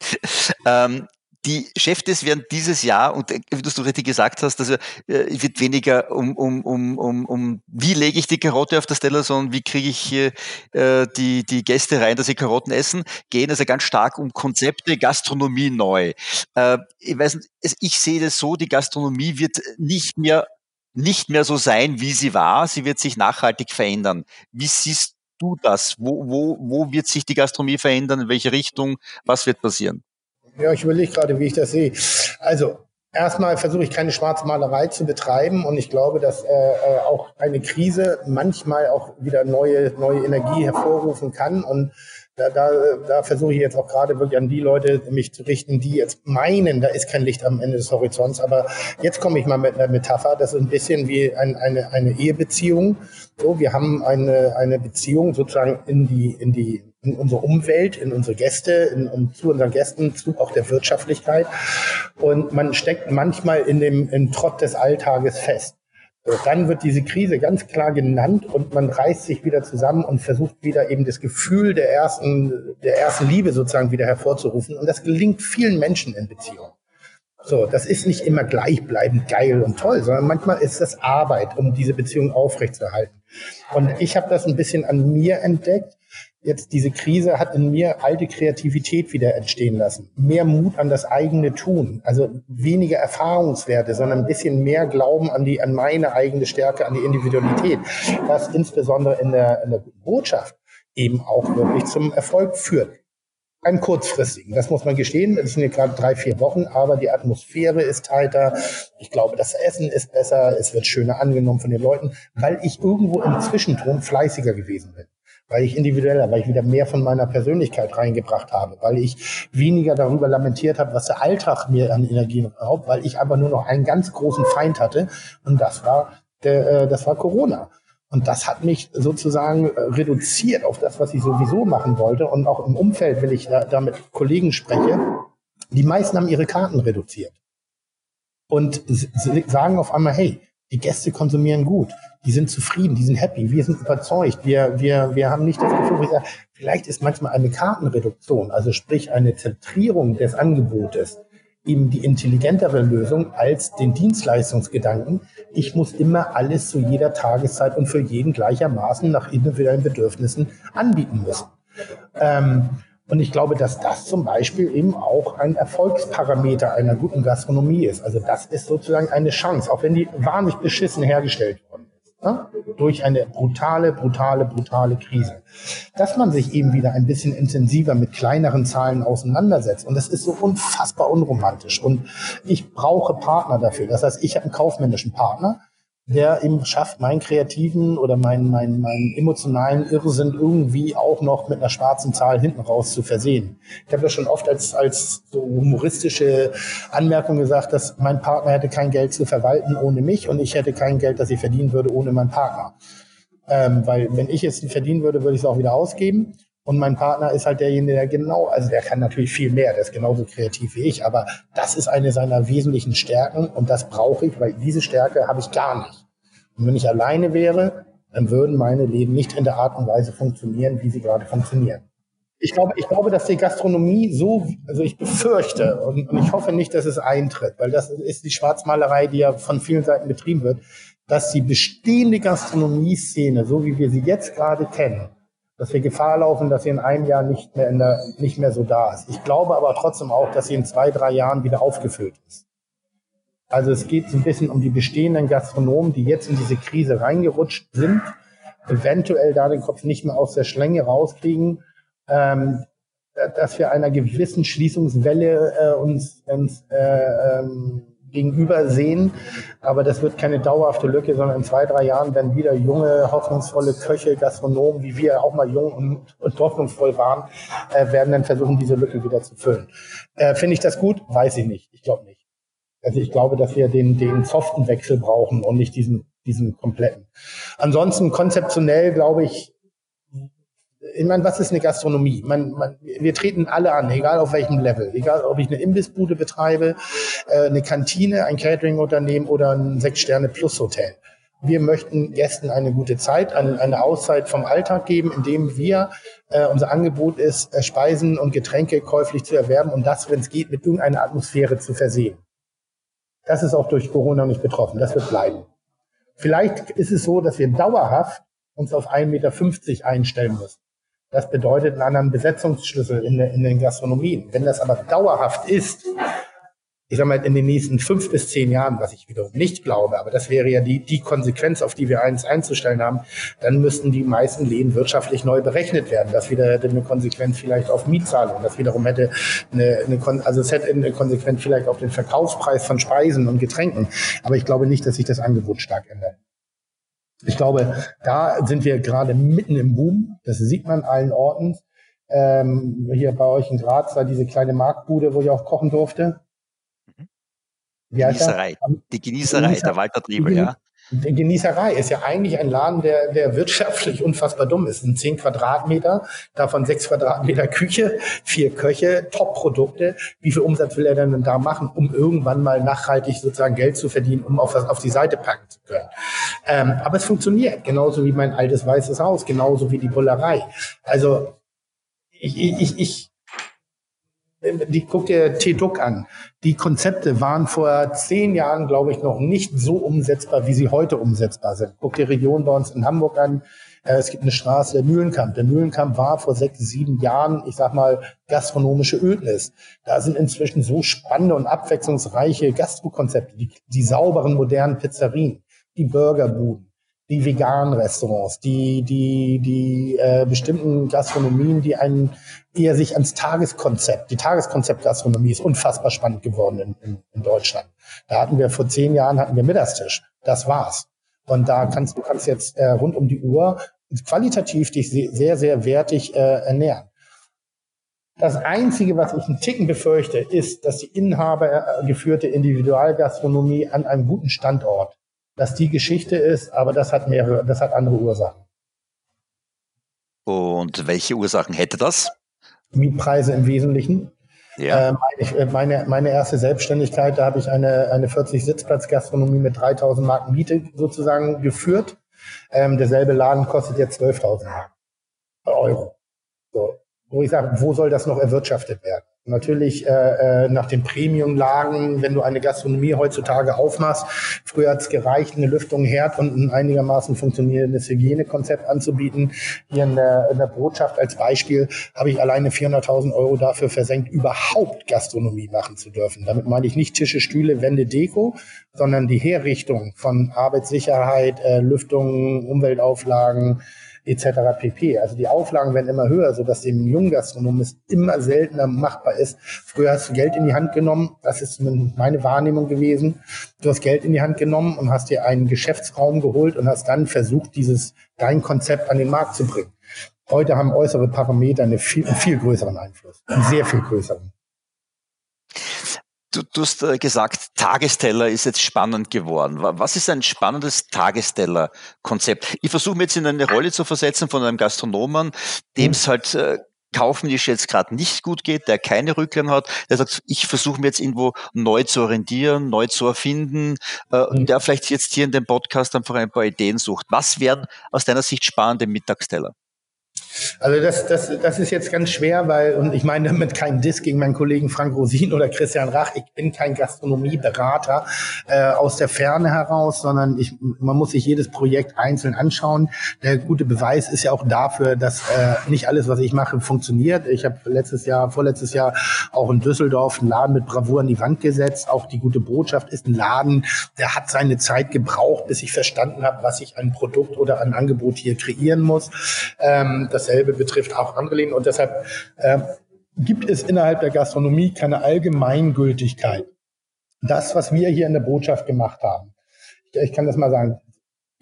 ähm, die Chefs werden dieses Jahr, und äh, wie du so richtig gesagt hast, also äh, wird weniger um, um, um, um, um wie lege ich die Karotte auf das Teller, sondern wie kriege ich äh, die, die Gäste rein, dass sie Karotten essen, gehen also ganz stark um Konzepte, Gastronomie neu. Äh, ich weiß nicht, ich sehe das so, die Gastronomie wird nicht mehr nicht mehr so sein, wie sie war. Sie wird sich nachhaltig verändern. Wie siehst du das? Wo, wo, wo wird sich die Gastronomie verändern? In welche Richtung? Was wird passieren? Ja, ich überlege gerade, wie ich das sehe. Also erstmal versuche ich keine Schwarzmalerei zu betreiben und ich glaube, dass äh, äh, auch eine Krise manchmal auch wieder neue, neue Energie hervorrufen kann und da, da, da versuche ich jetzt auch gerade wirklich an die Leute mich zu richten, die jetzt meinen, da ist kein Licht am Ende des Horizonts. Aber jetzt komme ich mal mit einer Metapher. Das ist ein bisschen wie ein, eine, eine Ehebeziehung. So, wir haben eine, eine Beziehung sozusagen in die, in die in unsere Umwelt, in unsere Gäste, in, in, zu unseren Gästen, zu auch der Wirtschaftlichkeit. Und man steckt manchmal in dem im Trott des Alltages fest. So, dann wird diese Krise ganz klar genannt und man reißt sich wieder zusammen und versucht wieder eben das Gefühl der ersten, der ersten Liebe sozusagen wieder hervorzurufen. Und das gelingt vielen Menschen in Beziehungen. So, das ist nicht immer gleichbleibend geil und toll, sondern manchmal ist das Arbeit, um diese Beziehung aufrechtzuerhalten. Und ich habe das ein bisschen an mir entdeckt, jetzt diese Krise hat in mir alte Kreativität wieder entstehen lassen. Mehr Mut an das eigene Tun. Also weniger Erfahrungswerte, sondern ein bisschen mehr Glauben an die, an meine eigene Stärke, an die Individualität. Was insbesondere in der, in der Botschaft eben auch wirklich zum Erfolg führt. Ein kurzfristigen, das muss man gestehen. Das sind ja gerade drei, vier Wochen, aber die Atmosphäre ist tighter. Ich glaube, das Essen ist besser. Es wird schöner angenommen von den Leuten, weil ich irgendwo im Zwischenton fleißiger gewesen bin weil ich individueller, weil ich wieder mehr von meiner Persönlichkeit reingebracht habe, weil ich weniger darüber lamentiert habe, was der Alltag mir an Energien raubt, weil ich aber nur noch einen ganz großen Feind hatte und das war der, äh, das war Corona. Und das hat mich sozusagen äh, reduziert auf das, was ich sowieso machen wollte. Und auch im Umfeld, wenn ich da, da mit Kollegen spreche, die meisten haben ihre Karten reduziert. Und sagen auf einmal, hey, die Gäste konsumieren gut, die sind zufrieden, die sind happy, wir sind überzeugt, wir, wir, wir haben nicht das Gefühl, sage, vielleicht ist manchmal eine Kartenreduktion, also sprich eine Zentrierung des Angebotes, eben die intelligentere Lösung als den Dienstleistungsgedanken. Ich muss immer alles zu jeder Tageszeit und für jeden gleichermaßen nach individuellen Bedürfnissen anbieten müssen. Ähm, und ich glaube, dass das zum Beispiel eben auch ein Erfolgsparameter einer guten Gastronomie ist. Also das ist sozusagen eine Chance, auch wenn die wahnsinnig beschissen hergestellt worden ist. Ne? Durch eine brutale, brutale, brutale Krise. Dass man sich eben wieder ein bisschen intensiver mit kleineren Zahlen auseinandersetzt. Und das ist so unfassbar unromantisch. Und ich brauche Partner dafür. Das heißt, ich habe einen kaufmännischen Partner der eben schafft, meinen kreativen oder meinen, meinen, meinen emotionalen Irrsinn irgendwie auch noch mit einer schwarzen Zahl hinten raus zu versehen. Ich habe ja schon oft als, als so humoristische Anmerkung gesagt, dass mein Partner hätte kein Geld zu verwalten ohne mich und ich hätte kein Geld, das ich verdienen würde ohne meinen Partner. Ähm, weil wenn ich es verdienen würde, würde ich es auch wieder ausgeben. Und mein Partner ist halt derjenige, der genau, also der kann natürlich viel mehr, der ist genauso kreativ wie ich, aber das ist eine seiner wesentlichen Stärken und das brauche ich, weil diese Stärke habe ich gar nicht. Und wenn ich alleine wäre, dann würden meine Leben nicht in der Art und Weise funktionieren, wie sie gerade funktionieren. Ich glaube, ich glaube, dass die Gastronomie so, also ich befürchte und, und ich hoffe nicht, dass es eintritt, weil das ist die Schwarzmalerei, die ja von vielen Seiten betrieben wird, dass die bestehende Gastronomie-Szene, so wie wir sie jetzt gerade kennen, dass wir Gefahr laufen, dass sie in einem Jahr nicht mehr, der, nicht mehr so da ist. Ich glaube aber trotzdem auch, dass sie in zwei, drei Jahren wieder aufgefüllt ist. Also es geht so ein bisschen um die bestehenden Gastronomen, die jetzt in diese Krise reingerutscht sind, eventuell da den Kopf nicht mehr aus der Schlänge rauskriegen, ähm, dass wir einer gewissen Schließungswelle äh, uns, uns äh, ähm, gegenüber sehen. Aber das wird keine dauerhafte Lücke, sondern in zwei, drei Jahren werden wieder junge, hoffnungsvolle Köche, Gastronomen, wie wir auch mal jung und, und hoffnungsvoll waren, äh, werden dann versuchen, diese Lücke wieder zu füllen. Äh, Finde ich das gut? Weiß ich nicht. Ich glaube nicht. Also ich glaube, dass wir den, den soften Wechsel brauchen und nicht diesen, diesen kompletten. Ansonsten konzeptionell glaube ich, ich meine, was ist eine Gastronomie? Man, man, wir treten alle an, egal auf welchem Level. Egal, ob ich eine Imbissbude betreibe, äh, eine Kantine, ein Catering-Unternehmen oder ein Sechs-Sterne-Plus-Hotel. Wir möchten Gästen eine gute Zeit, eine, eine Auszeit vom Alltag geben, indem wir, äh, unser Angebot ist, äh, Speisen und Getränke käuflich zu erwerben und das, wenn es geht, mit irgendeiner Atmosphäre zu versehen. Das ist auch durch Corona nicht betroffen. Das wird bleiben. Vielleicht ist es so, dass wir dauerhaft uns auf 1,50 Meter einstellen müssen. Das bedeutet einen anderen Besetzungsschlüssel in, der, in den Gastronomien. Wenn das aber dauerhaft ist, ich sag mal, in den nächsten fünf bis zehn Jahren, was ich wiederum nicht glaube, aber das wäre ja die, die Konsequenz, auf die wir eins einzustellen haben, dann müssten die meisten Läden wirtschaftlich neu berechnet werden. Das wieder hätte eine Konsequenz vielleicht auf Mietzahlung, das wiederum hätte eine, eine also es hätte eine Konsequenz vielleicht auf den Verkaufspreis von Speisen und Getränken. Aber ich glaube nicht, dass sich das Angebot stark ändert. Ich glaube, da sind wir gerade mitten im Boom. Das sieht man allen Orten. Ähm, hier bei euch in Graz war diese kleine Marktbude, wo ich auch kochen durfte. Wie Genießerei. Die Genießerei, Genießer der Walter Triebel, ja. Die Genießerei ist ja eigentlich ein Laden, der, der wirtschaftlich unfassbar dumm ist. Ein 10 Quadratmeter, davon 6 Quadratmeter Küche, vier Köche, Top-Produkte. Wie viel Umsatz will er denn da machen, um irgendwann mal nachhaltig sozusagen Geld zu verdienen, um auf, auf die Seite packen zu können? Ähm, aber es funktioniert, genauso wie mein altes weißes Haus, genauso wie die Bullerei. Also ich, ich, ich die guck dir T-Duck an. Die Konzepte waren vor zehn Jahren, glaube ich, noch nicht so umsetzbar, wie sie heute umsetzbar sind. Guck dir Region bei uns in Hamburg an. Äh, es gibt eine Straße, der Mühlenkamp. Der Mühlenkamp war vor sechs, sieben Jahren, ich sag mal, gastronomische Ödnis. Da sind inzwischen so spannende und abwechslungsreiche Gastrokonzepte, die, die sauberen, modernen Pizzerien, die Burgerbuden die veganen Restaurants, die, die, die äh, bestimmten Gastronomien, die einen eher sich ans Tageskonzept, die Tageskonzept-Gastronomie ist unfassbar spannend geworden in, in, in Deutschland. Da hatten wir vor zehn Jahren hatten wir Mittagstisch. Das war's. Und da kannst du kannst jetzt äh, rund um die Uhr qualitativ dich sehr, sehr wertig äh, ernähren. Das Einzige, was ich einen Ticken befürchte, ist, dass die inhabergeführte Individualgastronomie an einem guten Standort, dass die Geschichte ist, aber das hat mehrere, das hat andere Ursachen. Und welche Ursachen hätte das? Mietpreise im Wesentlichen. Ja. Äh, meine, meine erste Selbstständigkeit, da habe ich eine, eine 40-Sitzplatz-Gastronomie mit 3000 Mark Miete sozusagen geführt. Ähm, derselbe Laden kostet jetzt 12.000 Euro. So. Wo ich sage, wo soll das noch erwirtschaftet werden? Natürlich äh, äh, nach den Premium-Lagen, wenn du eine Gastronomie heutzutage aufmachst. Früher hat es gereicht, eine Lüftung, Herd und ein einigermaßen funktionierendes Hygienekonzept anzubieten. Hier in der, in der Botschaft als Beispiel habe ich alleine 400.000 Euro dafür versenkt, überhaupt Gastronomie machen zu dürfen. Damit meine ich nicht Tische, Stühle, Wände, Deko, sondern die Herrichtung von Arbeitssicherheit, äh, Lüftung, Umweltauflagen, etc. pp. Also die Auflagen werden immer höher, sodass dem jungen Gastronomen es immer seltener machbar ist. Früher hast du Geld in die Hand genommen, das ist meine Wahrnehmung gewesen. Du hast Geld in die Hand genommen und hast dir einen Geschäftsraum geholt und hast dann versucht, dieses dein Konzept an den Markt zu bringen. Heute haben äußere Parameter einen viel, einen viel größeren Einfluss, einen sehr viel größeren. Du, du hast äh, gesagt, Tagesteller ist jetzt spannend geworden. Was ist ein spannendes Tagesteller-Konzept? Ich versuche mir jetzt in eine Rolle zu versetzen von einem Gastronomen, dem es halt äh, kaufmännisch jetzt gerade nicht gut geht, der keine Rücklagen hat, der sagt, ich versuche mir jetzt irgendwo neu zu orientieren, neu zu erfinden, äh, mhm. der vielleicht jetzt hier in dem Podcast einfach ein paar Ideen sucht. Was wären aus deiner Sicht spannende Mittagsteller? Also das, das, das ist jetzt ganz schwer, weil, und ich meine damit keinen Diss gegen meinen Kollegen Frank Rosin oder Christian Rach, ich bin kein Gastronomieberater äh, aus der Ferne heraus, sondern ich, man muss sich jedes Projekt einzeln anschauen. Der gute Beweis ist ja auch dafür, dass äh, nicht alles, was ich mache, funktioniert. Ich habe letztes Jahr, vorletztes Jahr auch in Düsseldorf einen Laden mit Bravour an die Wand gesetzt. Auch die gute Botschaft ist ein Laden, der hat seine Zeit gebraucht, bis ich verstanden habe, was ich an Produkt oder an Angebot hier kreieren muss. Ähm, dasselbe betrifft auch andere Läden und deshalb äh, gibt es innerhalb der Gastronomie keine Allgemeingültigkeit. Das, was wir hier in der Botschaft gemacht haben, ich, ich kann das mal sagen,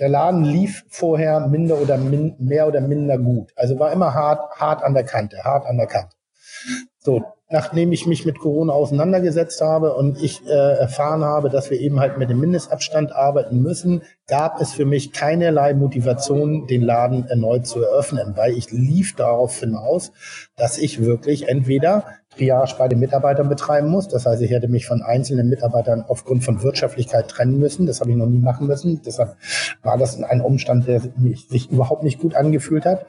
der Laden lief vorher minder oder min, mehr oder minder gut. Also war immer hart, hart an der Kante, hart an der Kante. So, nachdem ich mich mit Corona auseinandergesetzt habe und ich äh, erfahren habe, dass wir eben halt mit dem Mindestabstand arbeiten müssen, gab es für mich keinerlei Motivation, den Laden erneut zu eröffnen, weil ich lief darauf hinaus, dass ich wirklich entweder Triage bei den Mitarbeitern betreiben muss. Das heißt, ich hätte mich von einzelnen Mitarbeitern aufgrund von Wirtschaftlichkeit trennen müssen. Das habe ich noch nie machen müssen. Deshalb war das ein Umstand, der sich überhaupt nicht gut angefühlt hat.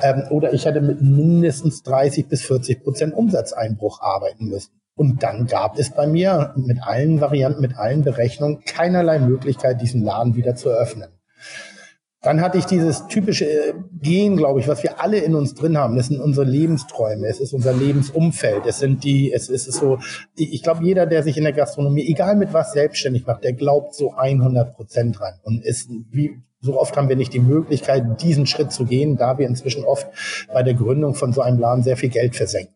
Ähm, oder ich hätte mit mindestens 30 bis 40 Prozent Umsatzeinbruch arbeiten müssen. Und dann gab es bei mir mit allen Varianten, mit allen Berechnungen keinerlei Möglichkeit, diesen Laden wieder zu öffnen. Dann hatte ich dieses typische äh, Gehen, glaube ich, was wir alle in uns drin haben. Das sind unsere Lebensträume, es ist unser Lebensumfeld, es sind die, es ist so, ich glaube, jeder, der sich in der Gastronomie, egal mit was selbstständig macht, der glaubt so 100 Prozent dran. Und ist, wie, so oft haben wir nicht die Möglichkeit, diesen Schritt zu gehen, da wir inzwischen oft bei der Gründung von so einem Laden sehr viel Geld versenken.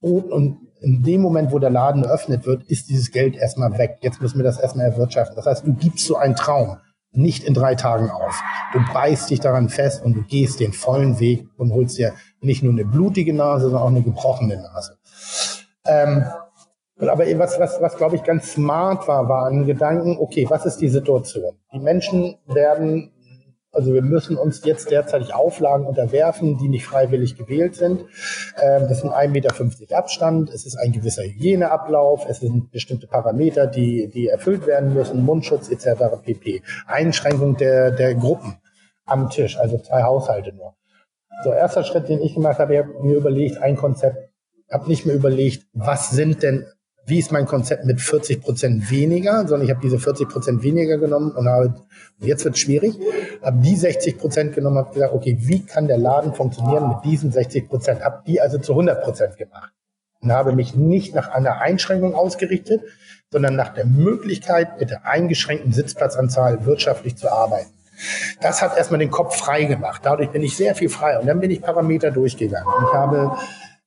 Und, in dem Moment, wo der Laden eröffnet wird, ist dieses Geld erstmal weg. Jetzt müssen wir das erstmal erwirtschaften. Das heißt, du gibst so einen Traum nicht in drei Tagen auf. Du beißt dich daran fest und du gehst den vollen Weg und holst dir nicht nur eine blutige Nase, sondern auch eine gebrochene Nase. Ähm, aber was, was, was glaube ich ganz smart war, war ein Gedanken, okay, was ist die Situation? Die Menschen werden also wir müssen uns jetzt derzeitig Auflagen unterwerfen, die nicht freiwillig gewählt sind. Ähm, das sind 1,50 Meter Abstand, es ist ein gewisser Hygieneablauf, es sind bestimmte Parameter, die, die erfüllt werden müssen, Mundschutz etc. pp. Einschränkung der, der Gruppen am Tisch, also zwei Haushalte nur. So, erster Schritt, den ich gemacht habe, ich habe mir überlegt, ein Konzept, habe nicht mehr überlegt, was sind denn wie ist mein Konzept mit 40 Prozent weniger, sondern ich habe diese 40 Prozent weniger genommen und habe, jetzt wird schwierig, habe die 60 Prozent genommen, habe gesagt, okay, wie kann der Laden funktionieren mit diesen 60 Prozent? Habe die also zu 100 Prozent gemacht und habe mich nicht nach einer Einschränkung ausgerichtet, sondern nach der Möglichkeit, mit der eingeschränkten Sitzplatzanzahl wirtschaftlich zu arbeiten. Das hat erstmal den Kopf frei gemacht. Dadurch bin ich sehr viel frei. Und dann bin ich Parameter durchgegangen. Ich habe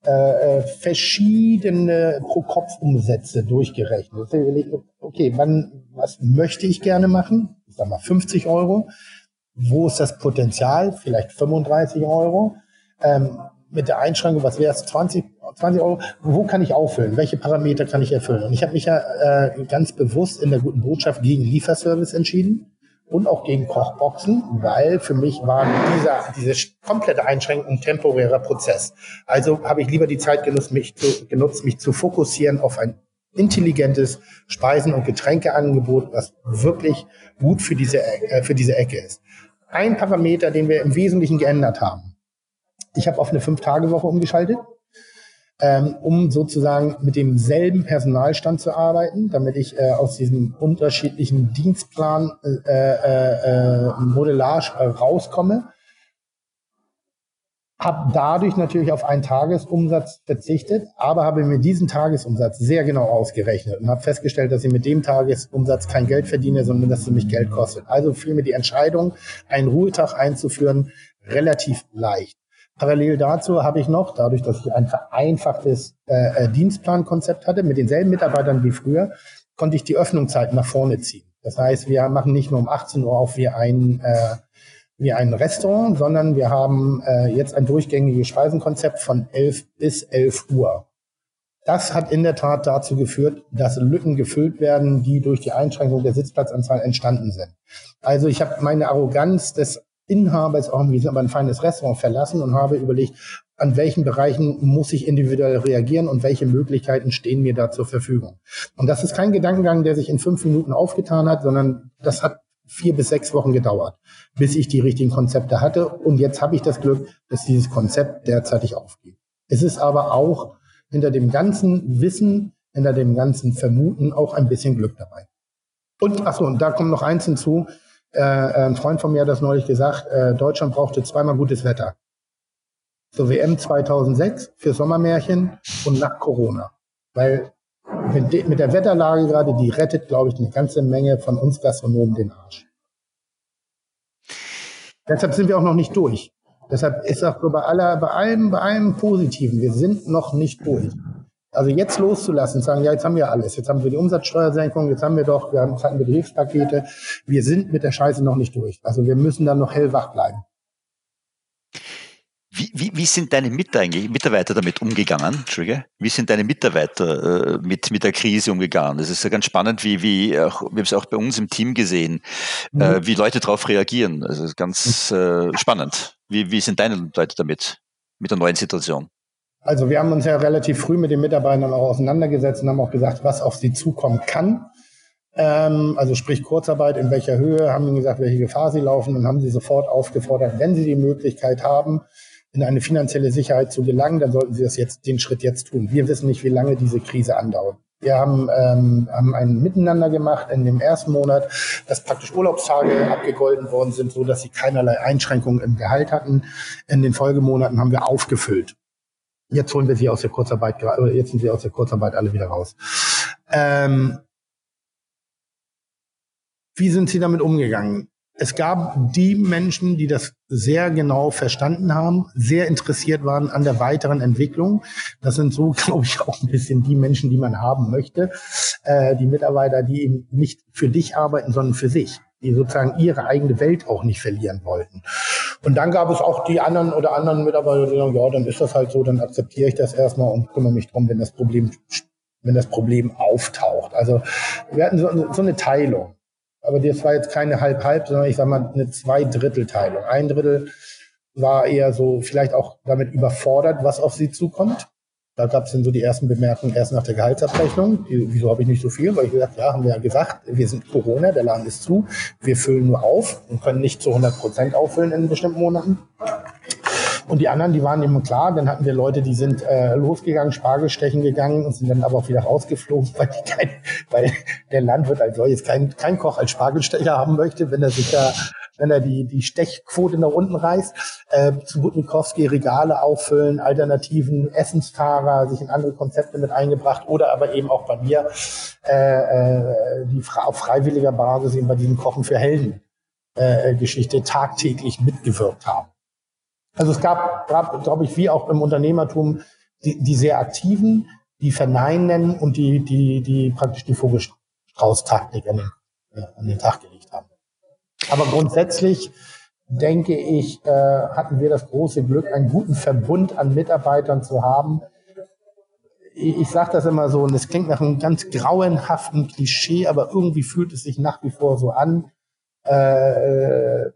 äh, äh, verschiedene Pro-Kopf-Umsätze durchgerechnet. Okay, wann, was möchte ich gerne machen? Ich sag mal 50 Euro. wo ist das Potenzial? Vielleicht 35 Euro. Ähm, mit der Einschränkung, was wäre es, 20, 20 Euro, wo kann ich auffüllen? Welche Parameter kann ich erfüllen? Und ich habe mich ja äh, ganz bewusst in der guten Botschaft gegen Lieferservice entschieden und auch gegen Kochboxen, weil für mich war dieser, diese komplette Einschränkung ein temporärer Prozess. Also habe ich lieber die Zeit genutzt, mich zu, genutzt, mich zu fokussieren auf ein intelligentes Speisen- und Getränkeangebot, was wirklich gut für diese, äh, für diese Ecke ist. Ein Parameter, den wir im Wesentlichen geändert haben. Ich habe auf eine Fünf-Tage-Woche umgeschaltet, ähm, um sozusagen mit demselben Personalstand zu arbeiten, damit ich äh, aus diesem unterschiedlichen Dienstplan äh, äh, äh Modellage äh, rauskomme habe dadurch natürlich auf einen Tagesumsatz verzichtet, aber habe mir diesen Tagesumsatz sehr genau ausgerechnet und habe festgestellt, dass ich mit dem Tagesumsatz kein Geld verdiene, sondern dass es mich Geld kostet. Also fiel mir die Entscheidung, einen Ruhetag einzuführen, relativ leicht. Parallel dazu habe ich noch, dadurch, dass ich ein vereinfachtes äh, äh Dienstplankonzept hatte, mit denselben Mitarbeitern wie früher, konnte ich die Öffnungszeiten nach vorne ziehen. Das heißt, wir machen nicht nur um 18 Uhr auf wie ein äh, wie ein Restaurant, sondern wir haben äh, jetzt ein durchgängiges Speisenkonzept von 11 bis 11 Uhr. Das hat in der Tat dazu geführt, dass Lücken gefüllt werden, die durch die Einschränkung der Sitzplatzanzahl entstanden sind. Also ich habe meine Arroganz des Inhabers, auch wir sind aber ein feines Restaurant, verlassen und habe überlegt, an welchen Bereichen muss ich individuell reagieren und welche Möglichkeiten stehen mir da zur Verfügung. Und das ist kein Gedankengang, der sich in fünf Minuten aufgetan hat, sondern das hat vier bis sechs Wochen gedauert, bis ich die richtigen Konzepte hatte. Und jetzt habe ich das Glück, dass dieses Konzept derzeitig aufgeht. Es ist aber auch hinter dem ganzen Wissen, hinter dem ganzen Vermuten auch ein bisschen Glück dabei. Und achso, und da kommt noch eins hinzu. Äh, ein Freund von mir hat das neulich gesagt, äh, Deutschland brauchte zweimal gutes Wetter. Zur WM 2006 für Sommermärchen und nach Corona. Weil mit, mit der Wetterlage gerade, die rettet, glaube ich, eine ganze Menge von uns Gastronomen den Arsch. Deshalb sind wir auch noch nicht durch. Deshalb ist auch so bei aller, bei allem, bei allem Positiven, wir sind noch nicht durch. Also jetzt loszulassen, sagen, ja, jetzt haben wir alles. Jetzt haben wir die Umsatzsteuersenkung, jetzt haben wir doch, wir haben, jetzt hatten wir die Hilfspakete. Wir sind mit der Scheiße noch nicht durch. Also wir müssen dann noch hellwach bleiben. Wie, wie, wie sind deine Mitarbeiter damit umgegangen? Entschuldige. Wie sind deine Mitarbeiter äh, mit, mit der Krise umgegangen? Das ist ja ganz spannend, wie, wie auch, wir haben es auch bei uns im Team gesehen, mhm. äh, wie Leute darauf reagieren. Also ganz äh, spannend. Wie, wie sind deine Leute damit, mit der neuen Situation? Also wir haben uns ja relativ früh mit den Mitarbeitern auch auseinandergesetzt und haben auch gesagt, was auf sie zukommen kann. Ähm, also sprich Kurzarbeit, in welcher Höhe, haben ihnen gesagt, welche Gefahr sie laufen und haben sie sofort aufgefordert, wenn sie die Möglichkeit haben, in eine finanzielle Sicherheit zu gelangen, dann sollten Sie das jetzt, den Schritt jetzt tun. Wir wissen nicht, wie lange diese Krise andauert. Wir haben, ähm, haben ein Miteinander gemacht in dem ersten Monat, dass praktisch Urlaubstage abgegolten worden sind, so dass sie keinerlei Einschränkungen im Gehalt hatten. In den Folgemonaten haben wir aufgefüllt. Jetzt holen wir sie aus der Kurzarbeit, jetzt sind sie aus der Kurzarbeit alle wieder raus. Ähm, wie sind Sie damit umgegangen? Es gab die Menschen, die das sehr genau verstanden haben, sehr interessiert waren an der weiteren Entwicklung. Das sind so, glaube ich, auch ein bisschen die Menschen, die man haben möchte. Äh, die Mitarbeiter, die eben nicht für dich arbeiten, sondern für sich die sozusagen ihre eigene Welt auch nicht verlieren wollten. Und dann gab es auch die anderen oder anderen Mitarbeiter, die sagen, ja, dann ist das halt so, dann akzeptiere ich das erstmal und kümmere mich drum, wenn das Problem, wenn das Problem auftaucht. Also wir hatten so, so eine Teilung. Aber das war jetzt keine halb-halb, sondern ich sage mal eine Zweidrittelteilung. Ein Drittel war eher so vielleicht auch damit überfordert, was auf sie zukommt. Da gab es dann so die ersten Bemerkungen erst nach der Gehaltsabrechnung. Wieso habe ich nicht so viel? Weil ich gesagt, ja, haben wir ja gesagt, wir sind Corona, der Laden ist zu, wir füllen nur auf und können nicht zu 100 Prozent auffüllen in bestimmten Monaten. Und die anderen, die waren eben klar. Dann hatten wir Leute, die sind äh, losgegangen, Spargel stechen gegangen und sind dann aber auch wieder rausgeflogen, weil, die kein, weil der Landwirt als solches kein, kein Koch als Spargelstecher haben möchte, wenn er sich da wenn er die, die Stechquote nach unten reißt, äh, zu Butnikowski Regale auffüllen, alternativen Essensfahrer, sich in andere Konzepte mit eingebracht oder aber eben auch bei mir äh, äh, die auf freiwilliger Basis eben bei diesem Kochen für Helden äh, Geschichte tagtäglich mitgewirkt haben. Also es gab, gab glaube ich, wie auch im Unternehmertum, die, die sehr aktiven, die verneinen und die, die, die praktisch die Vogelstrauß-Taktik an den, äh, an den Tag gelegt. Aber grundsätzlich denke ich, äh, hatten wir das große Glück, einen guten Verbund an Mitarbeitern zu haben. Ich, ich sage das immer so, und es klingt nach einem ganz grauenhaften Klischee, aber irgendwie fühlt es sich nach wie vor so an. Äh, äh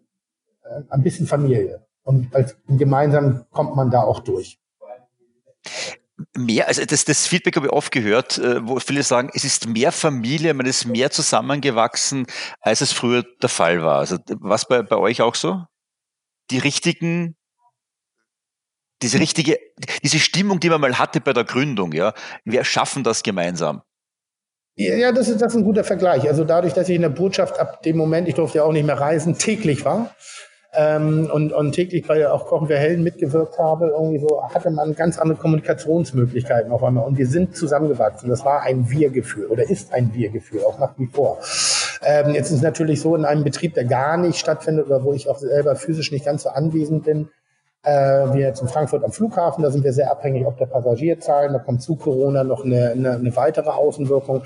ein bisschen Familie. Und als gemeinsam kommt man da auch durch mehr, also das, das Feedback habe ich oft gehört, äh, wo viele sagen, es ist mehr Familie, man ist mehr zusammengewachsen, als es früher der Fall war. Also was bei, bei euch auch so? Die richtigen, diese richtige, diese Stimmung, die man mal hatte bei der Gründung, ja, wir schaffen das gemeinsam. Ja, das ist, das ist ein guter Vergleich. Also dadurch, dass ich in der Botschaft ab dem Moment, ich durfte ja auch nicht mehr reisen, täglich war, ähm, und, und täglich bei auch Kochen für Helden mitgewirkt habe, irgendwie so hatte man ganz andere Kommunikationsmöglichkeiten auf einmal. Und wir sind zusammengewachsen. Das war ein Wir-Gefühl oder ist ein Wir-Gefühl, auch nach wie vor. Ähm, jetzt ist es natürlich so, in einem Betrieb, der gar nicht stattfindet oder wo ich auch selber physisch nicht ganz so anwesend bin, äh, wir jetzt in Frankfurt am Flughafen, da sind wir sehr abhängig ob der Passagierzahlen, da kommt zu Corona noch eine, eine, eine weitere Außenwirkung.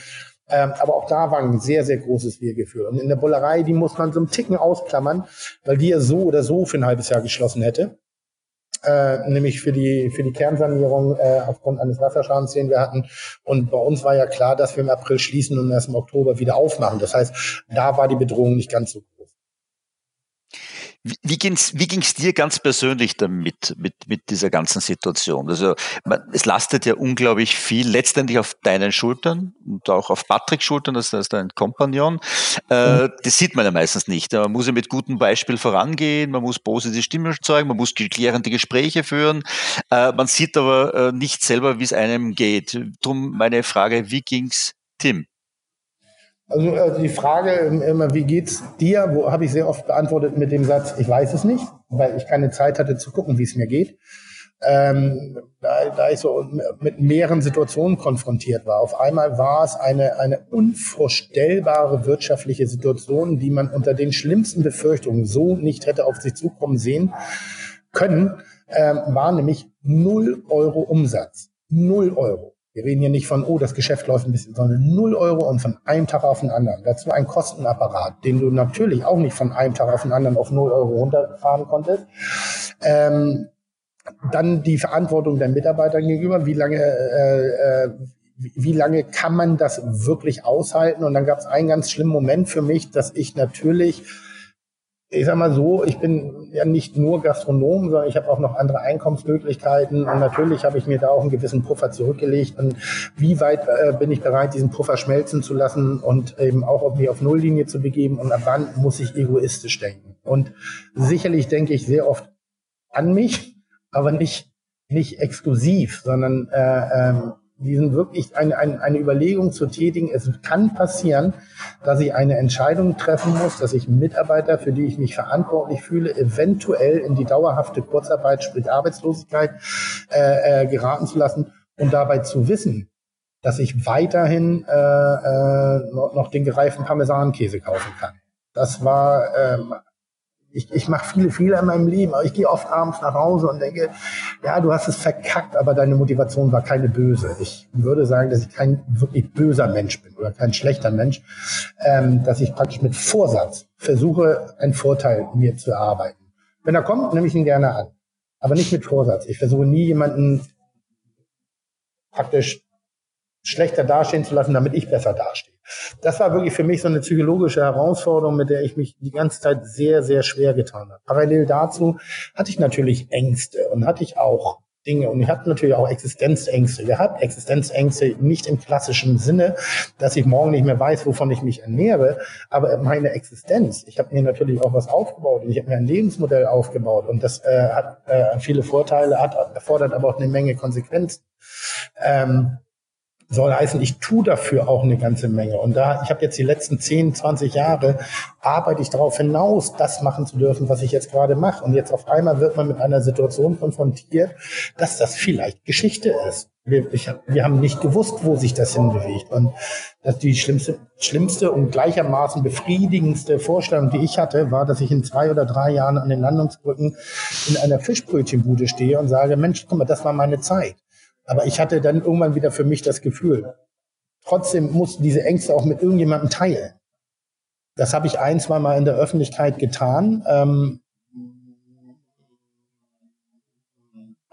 Ähm, aber auch da war ein sehr, sehr großes Wir-Gefühl. Und in der Bullerei, die muss man so einen Ticken ausklammern, weil die ja so oder so für ein halbes Jahr geschlossen hätte. Äh, nämlich für die, für die Kernsanierung äh, aufgrund eines Wasserschadens, den wir hatten. Und bei uns war ja klar, dass wir im April schließen und erst im Oktober wieder aufmachen. Das heißt, da war die Bedrohung nicht ganz so wie ging's, wie ging's dir ganz persönlich damit, mit, mit dieser ganzen Situation? Also, man, es lastet ja unglaublich viel letztendlich auf deinen Schultern und auch auf Patricks Schultern, das ist dein Kompagnon. Äh, mhm. Das sieht man ja meistens nicht. Man muss ja mit gutem Beispiel vorangehen, man muss positive Stimmen erzeugen, man muss klärende Gespräche führen. Äh, man sieht aber äh, nicht selber, wie es einem geht. Drum meine Frage, wie ging's Tim? Also äh, die Frage immer, wie geht's dir, wo habe ich sehr oft beantwortet mit dem Satz, ich weiß es nicht, weil ich keine Zeit hatte zu gucken, wie es mir geht. Ähm, da, da ich so mit mehreren Situationen konfrontiert war. Auf einmal war es eine, eine unvorstellbare wirtschaftliche Situation, die man unter den schlimmsten Befürchtungen so nicht hätte auf sich zukommen sehen können, ähm, war nämlich null Euro Umsatz. Null Euro. Wir reden hier nicht von, oh, das Geschäft läuft ein bisschen, sondern 0 Euro und von einem Tag auf den anderen. Dazu ein Kostenapparat, den du natürlich auch nicht von einem Tag auf den anderen auf 0 Euro runterfahren konntest. Ähm, dann die Verantwortung der Mitarbeiter gegenüber, wie lange, äh, äh, wie lange kann man das wirklich aushalten? Und dann gab es einen ganz schlimmen Moment für mich, dass ich natürlich ich sag mal so, ich bin ja nicht nur Gastronom, sondern ich habe auch noch andere Einkommensmöglichkeiten. Und natürlich habe ich mir da auch einen gewissen Puffer zurückgelegt. Und wie weit äh, bin ich bereit, diesen Puffer schmelzen zu lassen und eben auch mich auf Nulllinie zu begeben? Und ab wann muss ich egoistisch denken. Und sicherlich denke ich sehr oft an mich, aber nicht nicht exklusiv, sondern äh, ähm, diesen wirklich eine, eine, eine Überlegung zu tätigen. Es kann passieren, dass ich eine Entscheidung treffen muss, dass ich Mitarbeiter, für die ich mich verantwortlich fühle, eventuell in die dauerhafte Kurzarbeit, sprich Arbeitslosigkeit, äh, äh, geraten zu lassen und dabei zu wissen, dass ich weiterhin äh, äh, noch, noch den gereiften Parmesankäse kaufen kann. Das war ähm, ich, ich mache viele Fehler in meinem Leben, aber ich gehe oft abends nach Hause und denke, ja, du hast es verkackt, aber deine Motivation war keine böse. Ich würde sagen, dass ich kein wirklich böser Mensch bin oder kein schlechter Mensch, ähm, dass ich praktisch mit Vorsatz versuche, einen Vorteil mir zu erarbeiten. Wenn er kommt, nehme ich ihn gerne an, aber nicht mit Vorsatz. Ich versuche nie jemanden praktisch schlechter dastehen zu lassen, damit ich besser dastehe das war wirklich für mich so eine psychologische Herausforderung, mit der ich mich die ganze Zeit sehr, sehr schwer getan habe. Parallel dazu hatte ich natürlich Ängste und hatte ich auch Dinge und ich hatte natürlich auch Existenzängste gehabt. Existenzängste nicht im klassischen Sinne, dass ich morgen nicht mehr weiß, wovon ich mich ernähre, aber meine Existenz. Ich habe mir natürlich auch was aufgebaut und ich habe mir ein Lebensmodell aufgebaut und das äh, hat äh, viele Vorteile, hat erfordert aber auch eine Menge Konsequenzen. Ähm, soll heißen, ich tue dafür auch eine ganze Menge. Und da, ich habe jetzt die letzten 10, 20 Jahre, arbeite ich darauf hinaus, das machen zu dürfen, was ich jetzt gerade mache. Und jetzt auf einmal wird man mit einer Situation konfrontiert, dass das vielleicht Geschichte ist. Wir, ich, wir haben nicht gewusst, wo sich das hinbewegt. Und dass die schlimmste, schlimmste und gleichermaßen befriedigendste Vorstellung, die ich hatte, war, dass ich in zwei oder drei Jahren an den Landungsbrücken in einer Fischbrötchenbude stehe und sage, Mensch, guck mal, das war meine Zeit. Aber ich hatte dann irgendwann wieder für mich das Gefühl, trotzdem mussten diese Ängste auch mit irgendjemandem teilen. Das habe ich ein, zwei Mal in der Öffentlichkeit getan. Ähm,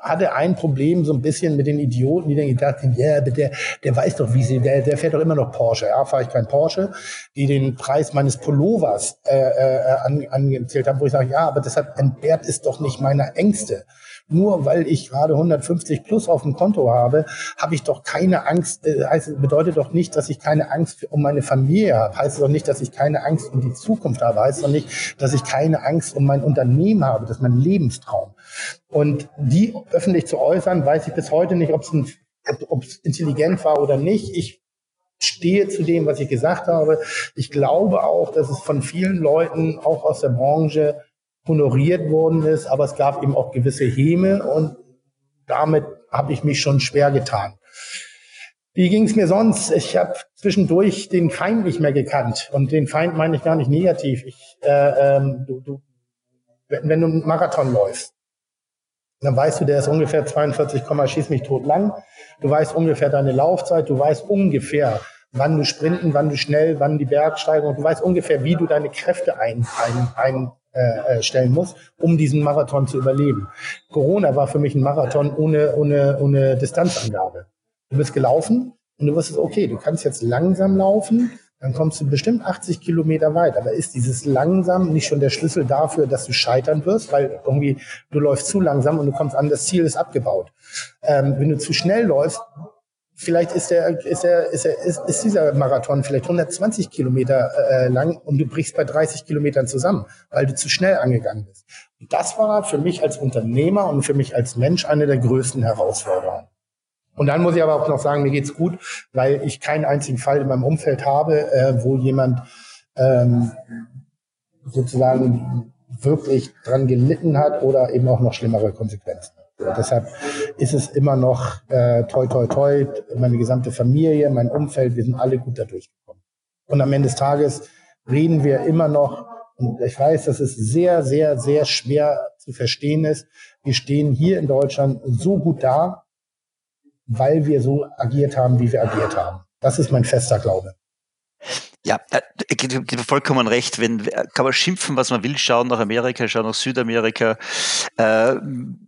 hatte ein Problem so ein bisschen mit den Idioten, die dann gedacht haben, ja, yeah, der, der weiß doch, wie sie, der, der fährt doch immer noch Porsche. Ja, fahre ich kein Porsche, die den Preis meines Pullovers äh, äh, an, angezählt haben, wo ich sage, ja, aber deshalb entbehrt es doch nicht meiner Ängste. Nur weil ich gerade 150 plus auf dem Konto habe, habe ich doch keine Angst. Äh, heißt, bedeutet doch nicht, dass ich keine Angst um meine Familie habe. Heißt doch nicht, dass ich keine Angst um die Zukunft habe. Heißt doch nicht, dass ich keine Angst um mein Unternehmen habe. Das ist mein Lebenstraum. Und die öffentlich zu äußern, weiß ich bis heute nicht, ob es intelligent war oder nicht. Ich stehe zu dem, was ich gesagt habe. Ich glaube auch, dass es von vielen Leuten, auch aus der Branche, honoriert worden ist, aber es gab eben auch gewisse Häme und damit habe ich mich schon schwer getan. Wie ging es mir sonst? Ich habe zwischendurch den Feind nicht mehr gekannt und den Feind meine ich gar nicht negativ. Ich, äh, ähm, du, du, wenn, wenn du einen Marathon läufst, dann weißt du, der ist ungefähr 42, schieß mich tot lang. Du weißt ungefähr deine Laufzeit, du weißt ungefähr, wann du sprinten, wann du schnell, wann die Bergsteigung, du weißt ungefähr, wie du deine Kräfte ein, ein, ein äh, äh, stellen muss, um diesen Marathon zu überleben. Corona war für mich ein Marathon ohne, ohne, ohne Distanzangabe. Du bist gelaufen und du wusstest, okay, du kannst jetzt langsam laufen, dann kommst du bestimmt 80 Kilometer weit. Aber ist dieses langsam nicht schon der Schlüssel dafür, dass du scheitern wirst, weil irgendwie du läufst zu langsam und du kommst an, das Ziel ist abgebaut. Ähm, wenn du zu schnell läufst, vielleicht ist der, ist der, ist der, ist, ist dieser Marathon vielleicht 120 Kilometer äh, lang und du brichst bei 30 Kilometern zusammen, weil du zu schnell angegangen bist. Und das war für mich als Unternehmer und für mich als Mensch eine der größten Herausforderungen. Und dann muss ich aber auch noch sagen, mir geht's gut, weil ich keinen einzigen Fall in meinem Umfeld habe, äh, wo jemand ähm, sozusagen wirklich dran gelitten hat oder eben auch noch schlimmere Konsequenzen. Deshalb ist es immer noch äh, toi toi toi, meine gesamte Familie, mein Umfeld, wir sind alle gut da durchgekommen. Und am Ende des Tages reden wir immer noch, und ich weiß, dass es sehr, sehr, sehr schwer zu verstehen ist, wir stehen hier in Deutschland so gut da, weil wir so agiert haben, wie wir agiert haben. Das ist mein fester Glaube. Ja, äh, vollkommen recht. Wenn, kann man schimpfen, was man will, schauen nach Amerika, schauen nach Südamerika, äh,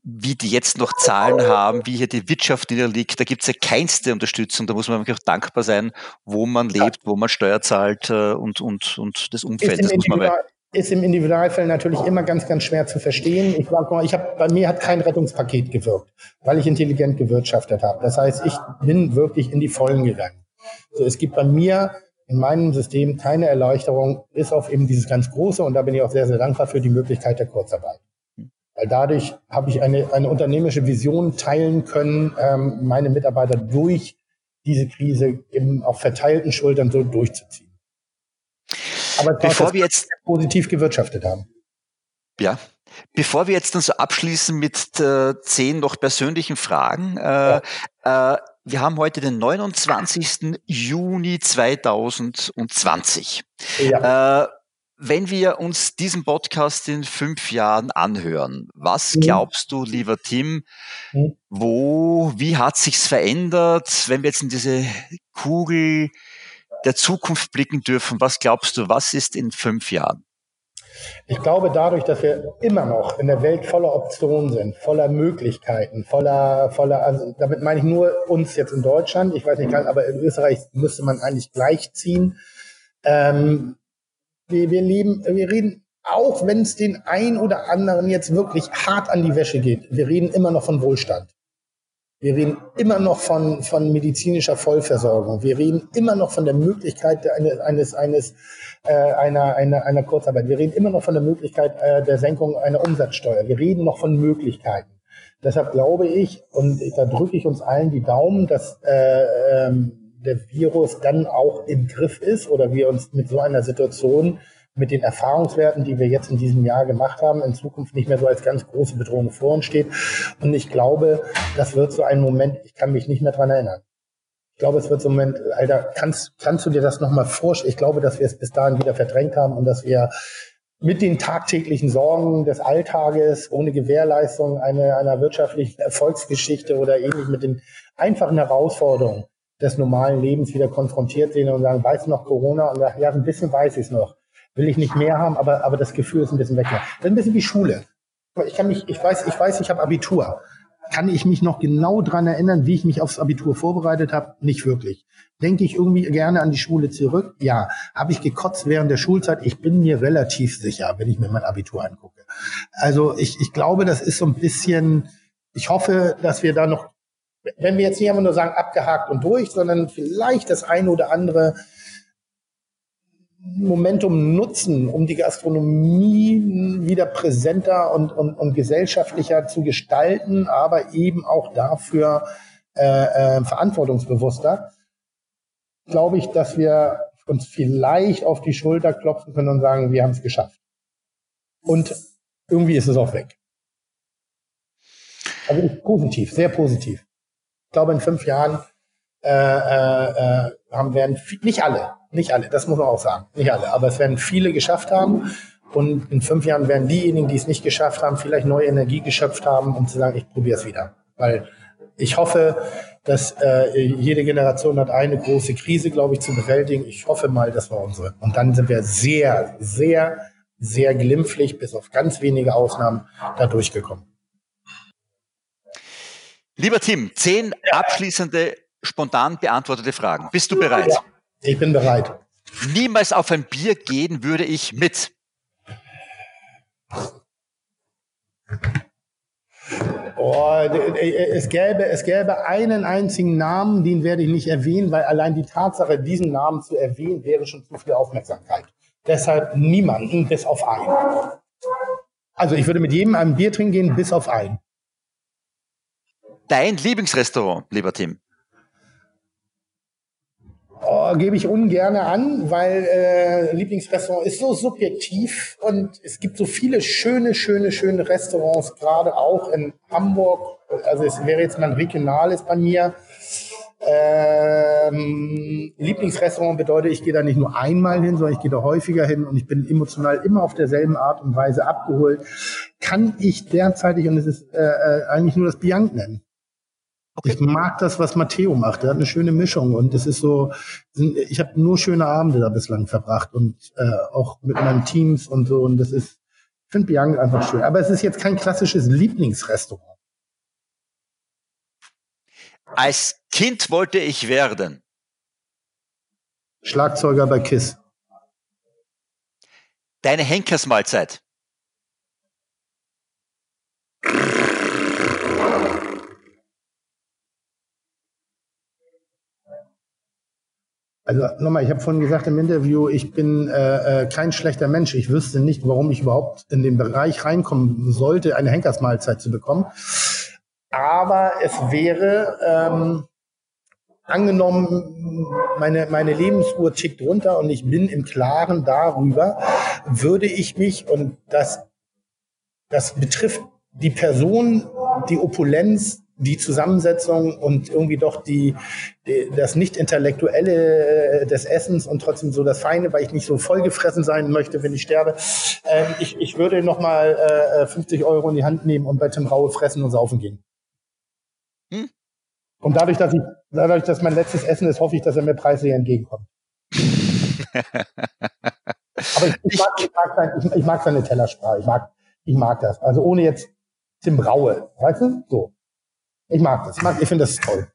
wie die jetzt noch Zahlen haben, wie hier die Wirtschaft niederliegt. Da gibt es ja keinste Unterstützung. Da muss man wirklich auch dankbar sein, wo man lebt, wo man Steuer zahlt äh, und, und, und das Umfeld. Das muss man ist im Individualfall natürlich immer ganz, ganz schwer zu verstehen. Ich sag mal, ich habe bei mir hat kein Rettungspaket gewirkt, weil ich intelligent gewirtschaftet habe. Das heißt, ich bin wirklich in die Vollen gegangen. So, es gibt bei mir in meinem System keine Erleichterung, bis auf eben dieses ganz große, und da bin ich auch sehr, sehr dankbar für die Möglichkeit der Kurzarbeit. Weil dadurch habe ich eine, eine unternehmerische Vision teilen können, ähm, meine Mitarbeiter durch diese Krise eben auf verteilten Schultern so durchzuziehen. Aber bevor wir jetzt positiv gewirtschaftet haben. Ja, Bevor wir jetzt dann so abschließen mit äh, zehn noch persönlichen Fragen, äh, ja. äh, wir haben heute den 29. Juni 2020. Ja. Äh, wenn wir uns diesen Podcast in fünf Jahren anhören, was mhm. glaubst du, lieber Tim, mhm. wo, wie hat sich's verändert, wenn wir jetzt in diese Kugel der Zukunft blicken dürfen? Was glaubst du, was ist in fünf Jahren? Ich glaube, dadurch, dass wir immer noch in der Welt voller Optionen sind, voller Möglichkeiten, voller, voller, also damit meine ich nur uns jetzt in Deutschland, ich weiß nicht, aber in Österreich müsste man eigentlich gleichziehen. Ähm, wir, wir leben, wir reden, auch wenn es den einen oder anderen jetzt wirklich hart an die Wäsche geht, wir reden immer noch von Wohlstand. Wir reden immer noch von, von medizinischer Vollversorgung. Wir reden immer noch von der Möglichkeit eines, eines, eines äh, einer, einer, einer Kurzarbeit. Wir reden immer noch von der Möglichkeit äh, der Senkung einer Umsatzsteuer. Wir reden noch von Möglichkeiten. Deshalb glaube ich, und da drücke ich uns allen die Daumen, dass äh, ähm, der Virus dann auch im Griff ist oder wir uns mit so einer Situation mit den Erfahrungswerten, die wir jetzt in diesem Jahr gemacht haben, in Zukunft nicht mehr so als ganz große Bedrohung vor uns steht. Und ich glaube, das wird so ein Moment, ich kann mich nicht mehr dran erinnern. Ich glaube, es wird so ein Moment, Alter, kannst, kannst du dir das nochmal vorstellen? Ich glaube, dass wir es bis dahin wieder verdrängt haben und dass wir mit den tagtäglichen Sorgen des Alltages, ohne Gewährleistung einer, einer wirtschaftlichen Erfolgsgeschichte oder ähnlich mit den einfachen Herausforderungen des normalen Lebens wieder konfrontiert sehen und sagen, weiß noch Corona? Und sagen, ja, ein bisschen weiß ich es noch will ich nicht mehr haben, aber, aber das Gefühl ist ein bisschen weg. Das ist ein bisschen wie Schule. Ich kann mich, ich weiß, ich weiß, ich habe Abitur. kann ich mich noch genau dran erinnern, wie ich mich aufs Abitur vorbereitet habe? Nicht wirklich. Denke ich irgendwie gerne an die Schule zurück? Ja. Habe ich gekotzt während der Schulzeit? Ich bin mir relativ sicher, wenn ich mir mein Abitur angucke. Also ich, ich glaube, das ist so ein bisschen, ich hoffe, dass wir da noch, wenn wir jetzt nicht einfach nur sagen, abgehakt und durch, sondern vielleicht das eine oder andere Momentum nutzen, um die Gastronomie wieder präsenter und, und, und gesellschaftlicher zu gestalten, aber eben auch dafür äh, äh, verantwortungsbewusster, glaube ich, dass wir uns vielleicht auf die Schulter klopfen können und sagen, wir haben es geschafft. Und irgendwie ist es auch weg. Also positiv, sehr positiv. Ich glaube, in fünf Jahren äh, äh, äh haben werden nicht alle, nicht alle, das muss man auch sagen, nicht alle, aber es werden viele geschafft haben. Und in fünf Jahren werden diejenigen, die es nicht geschafft haben, vielleicht neue Energie geschöpft haben, um zu sagen, ich probiere es wieder. Weil ich hoffe, dass äh, jede Generation hat eine große Krise, glaube ich, zu bewältigen. Ich hoffe mal, das war unsere. Und dann sind wir sehr, sehr, sehr glimpflich, bis auf ganz wenige Ausnahmen, da durchgekommen. Lieber Tim, zehn abschließende, spontan beantwortete Fragen. Bist du bereit? Ja, ich bin bereit. Niemals auf ein Bier gehen würde ich mit. Oh, es, gäbe, es gäbe einen einzigen Namen, den werde ich nicht erwähnen, weil allein die Tatsache, diesen Namen zu erwähnen, wäre schon zu viel Aufmerksamkeit. Deshalb niemanden, bis auf einen. Also ich würde mit jedem ein Bier trinken gehen, bis auf einen. Dein Lieblingsrestaurant, lieber Tim? Oh, gebe ich ungern an, weil äh, Lieblingsrestaurant ist so subjektiv und es gibt so viele schöne, schöne, schöne Restaurants, gerade auch in Hamburg. Also es wäre jetzt mal ein regionales bei mir. Ähm, Lieblingsrestaurant bedeutet, ich gehe da nicht nur einmal hin, sondern ich gehe da häufiger hin und ich bin emotional immer auf derselben Art und Weise abgeholt. Kann ich derzeitig, und es ist äh, äh eigentlich nur das Bianc nennen. Okay. Ich mag das, was Matteo macht. Er hat eine schöne Mischung und es ist so, ich habe nur schöne Abende da bislang verbracht und äh, auch mit meinen Teams und so und das ist, ich finde Bianca einfach schön. Aber es ist jetzt kein klassisches Lieblingsrestaurant. Als Kind wollte ich werden. Schlagzeuger bei KISS. Deine Henkersmahlzeit. Also nochmal, ich habe vorhin gesagt im Interview, ich bin äh, äh, kein schlechter Mensch. Ich wüsste nicht, warum ich überhaupt in den Bereich reinkommen sollte, eine Henkersmahlzeit zu bekommen. Aber es wäre ähm, angenommen, meine, meine Lebensuhr tickt runter und ich bin im Klaren darüber, würde ich mich, und das, das betrifft die Person, die Opulenz, die Zusammensetzung und irgendwie doch die, die das nicht intellektuelle äh, des Essens und trotzdem so das Feine, weil ich nicht so vollgefressen sein möchte, wenn ich sterbe. Ähm, ich, ich würde noch mal äh, 50 Euro in die Hand nehmen und bei Tim Raue fressen und saufen gehen. Hm? Und dadurch, dass ich, dadurch, dass mein letztes Essen ist, hoffe ich, dass er mir preislich entgegenkommt. Aber ich, ich, mag, ich, mag sein, ich, ich mag seine Tellersprache. Ich mag, ich mag das. Also ohne jetzt Tim Raue, weißt du? So. Ich mag das. Ich, mag, ich finde das toll.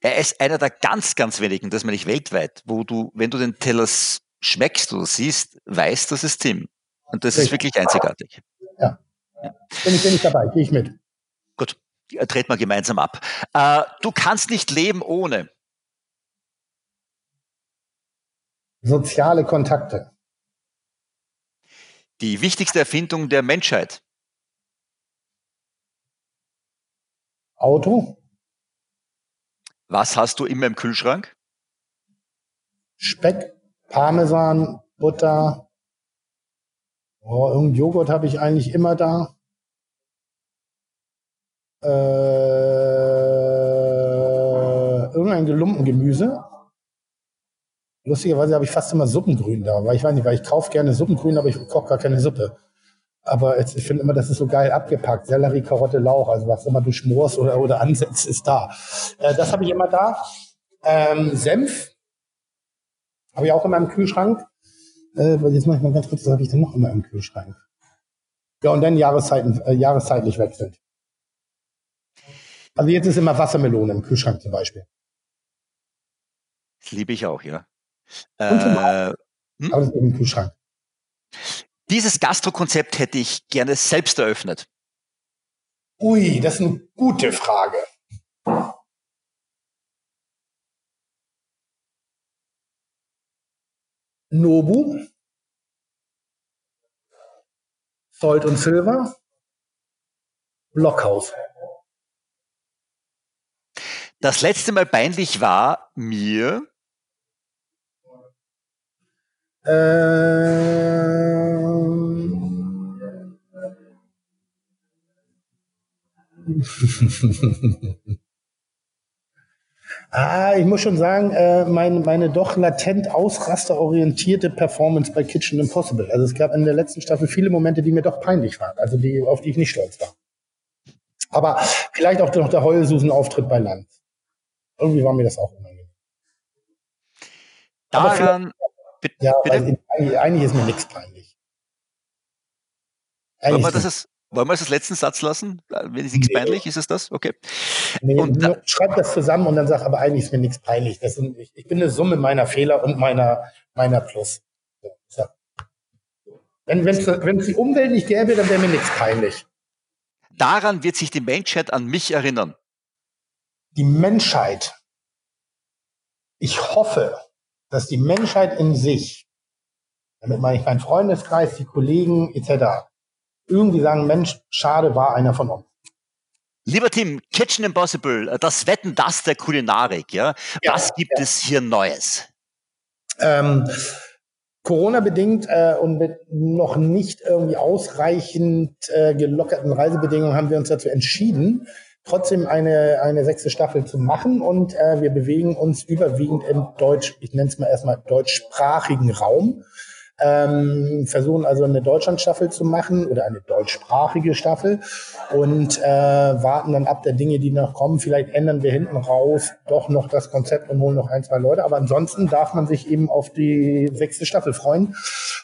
Er ist einer der ganz, ganz wenigen, das meine ich weltweit, wo du, wenn du den Teller schmeckst oder siehst, weißt, das ist Tim. Und das Richtig. ist wirklich einzigartig. Ja. ja. Bin, ich, bin ich dabei, gehe ich mit. Gut, treten wir gemeinsam ab. Äh, du kannst nicht leben ohne. Soziale Kontakte. Die wichtigste Erfindung der Menschheit. Auto. Was hast du immer im Kühlschrank? Speck, Parmesan, Butter. Oh, irgendein Joghurt habe ich eigentlich immer da. Äh, irgendein gelumpen Gemüse. Lustigerweise habe ich fast immer Suppengrün da, weil ich weiß nicht, weil ich kaufe gerne Suppengrün, aber ich koche gar keine Suppe. Aber jetzt, ich finde immer, das ist so geil abgepackt. Sellerie, Karotte, Lauch, also was immer du schmorst oder, oder ansetzt, ist da. Äh, das habe ich immer da. Ähm, Senf habe ich auch immer im Kühlschrank. Äh, jetzt mache ich mal ganz kurz, was habe ich denn noch immer im Kühlschrank? Ja, und dann Jahreszeiten, äh, jahreszeitlich wechselnd. Also jetzt ist immer Wassermelone im Kühlschrank zum Beispiel. Das liebe ich auch, ja. Äh, hm? Aber das ist im Kühlschrank. Dieses Gastrokonzept hätte ich gerne selbst eröffnet. Ui, das ist eine gute Frage. Nobu, Salt und Silver, Blockhaus. Das letzte Mal peinlich war mir. Ähm. ah, ich muss schon sagen, äh, meine, meine doch latent ausrasterorientierte Performance bei Kitchen Impossible. Also es gab in der letzten Staffel viele Momente, die mir doch peinlich waren, also die, auf die ich nicht stolz war. Aber vielleicht auch noch der Heulsusen-Auftritt bei Land. Irgendwie war mir das auch unangenehm. Daran, ja, bitte? Eigentlich, eigentlich, ist mir nichts peinlich. Wollen wir, das ist, wollen wir das als letzten Satz lassen? Wenn es nichts nee. peinlich ist, es das? Okay. Nee, und da, schreib das zusammen und dann sag, aber eigentlich ist mir nichts peinlich. Das sind, ich, ich bin eine Summe meiner Fehler und meiner, meiner Plus. So. Wenn es die Umwelt nicht gäbe, dann wäre mir nichts peinlich. Daran wird sich die Menschheit an mich erinnern die Menschheit, ich hoffe, dass die Menschheit in sich, damit meine ich meinen Freundeskreis, die Kollegen etc., irgendwie sagen, Mensch, schade war einer von uns. Lieber Tim, Kitchen Impossible, äh, das Wetten das der Kulinarik, ja. ja Was gibt ja. es hier Neues? Ähm, Corona-bedingt äh, und mit noch nicht irgendwie ausreichend äh, gelockerten Reisebedingungen haben wir uns dazu entschieden, trotzdem eine, eine sechste Staffel zu machen und äh, wir bewegen uns überwiegend im Deutsch, ich nenne es mal erstmal deutschsprachigen Raum. Ähm, versuchen also eine Deutschlandstaffel zu machen oder eine deutschsprachige Staffel und äh, warten dann ab der Dinge, die noch kommen. Vielleicht ändern wir hinten raus doch noch das Konzept und holen noch ein, zwei Leute. Aber ansonsten darf man sich eben auf die sechste Staffel freuen.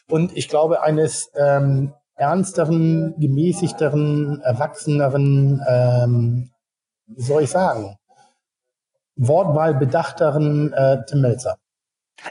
Und ich glaube, eines ähm, ernsteren, gemäßigteren, erwachseneren, ähm, wie soll ich sagen, Wortwahl bedachteren äh, Tim Melzer.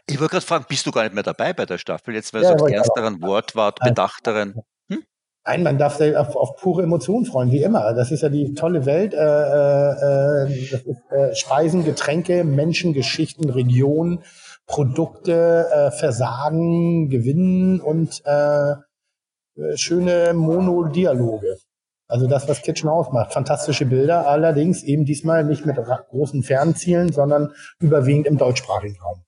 Ich wollte gerade fragen, bist du gar nicht mehr dabei bei der Staffel? Jetzt, weil ja, du sagst, ernsteren Wortwahl, bedachteren. Hm? Nein, man darf sich auf, auf pure Emotionen freuen, wie immer. Das ist ja die tolle Welt. Äh, äh, äh ist, äh, Speisen, Getränke, Menschen, Geschichten, Region, Produkte, äh, Versagen, Gewinnen und äh, äh, schöne Monodialoge. Also das, was Kitchen ausmacht. Fantastische Bilder, allerdings eben diesmal nicht mit großen Fernzielen, sondern überwiegend im deutschsprachigen Raum.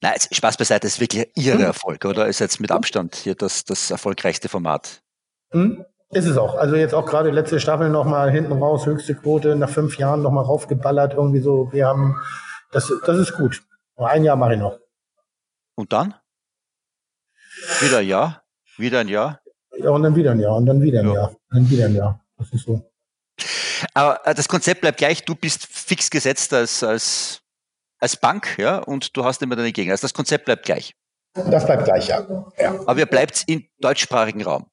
Na, jetzt Spaß beiseite, das ist wirklich Ihre hm. Erfolg, oder? Ist jetzt mit Abstand hier das, das erfolgreichste Format. Hm? Ist es auch. Also jetzt auch gerade letzte Staffel nochmal hinten raus, höchste Quote, nach fünf Jahren nochmal raufgeballert, irgendwie so. Wir haben, das, das ist gut. Ein Jahr mache ich noch. Und dann? Wieder ja? Wieder ein Jahr? Ja, und dann wieder ein Jahr und dann wieder ein ja. Jahr. Und dann wieder ein Jahr. Das ist so. Aber äh, das Konzept bleibt gleich, du bist fix gesetzt als, als, als Bank, ja, und du hast immer deine Gegner. Also das Konzept bleibt gleich. Das bleibt gleich, ja. ja. Aber ihr bleibt im deutschsprachigen Raum.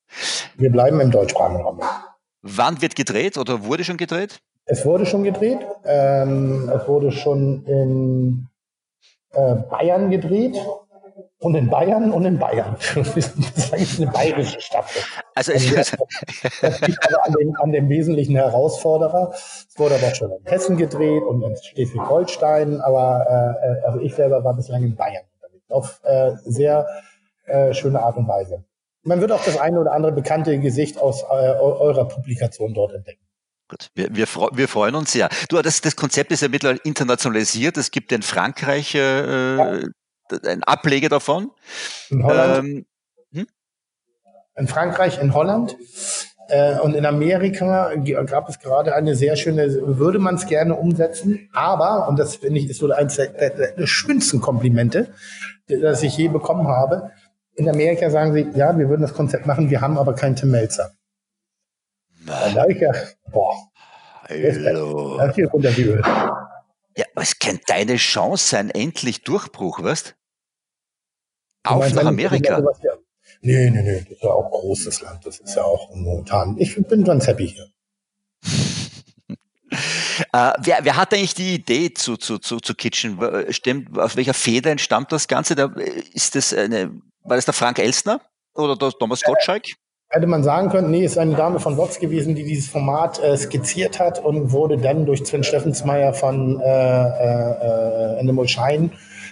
Wir bleiben im deutschsprachigen Raum. Wann wird gedreht oder wurde schon gedreht? Es wurde schon gedreht. Ähm, es wurde schon in äh, Bayern gedreht und in Bayern und in Bayern. Das ist eine bayerische Staffel. Also es das, das liegt aber an dem, an dem wesentlichen Herausforderer. Es wurde aber schon in Hessen gedreht und in Schleswig-Holstein, aber äh, also ich selber war bislang in Bayern Auf äh, sehr äh, schöne Art und Weise. Man wird auch das eine oder andere bekannte Gesicht aus äh, eurer Publikation dort entdecken. Gut, wir, wir, wir freuen uns sehr. Du, das, das Konzept ist ja mittlerweile internationalisiert. Es gibt in Frankreich äh, ja ein Ableger davon. In Holland. Ähm, hm? In Frankreich, in Holland. Äh, und in Amerika gab es gerade eine sehr schöne, würde man es gerne umsetzen, aber, und das finde ich, ist so eines der, der, der schönsten Komplimente, das ich je bekommen habe. In Amerika sagen sie, ja, wir würden das Konzept machen, wir haben aber keinen Tim Melzer. Dann sage ich ja, boah, Hallo. Das ist runter wie Öl. Es könnte deine Chance sein, endlich Durchbruch, weißt? Auf meinst, nach Amerika. Nee, nee, nee, das ist ja auch großes Land, das ist ja auch momentan. Ich bin ganz happy hier. Äh, wer, wer hat eigentlich die Idee zu, zu, zu, zu Kitchen? Stimmt, aus welcher Feder entstammt das Ganze? Da, ist das eine, war das der Frank Elstner oder der Thomas Gottschalk? Hätte man sagen können, nee, ist eine Dame von Vox gewesen, die dieses Format äh, skizziert hat und wurde dann durch Sven Steffensmeier von äh, äh, Animal Shine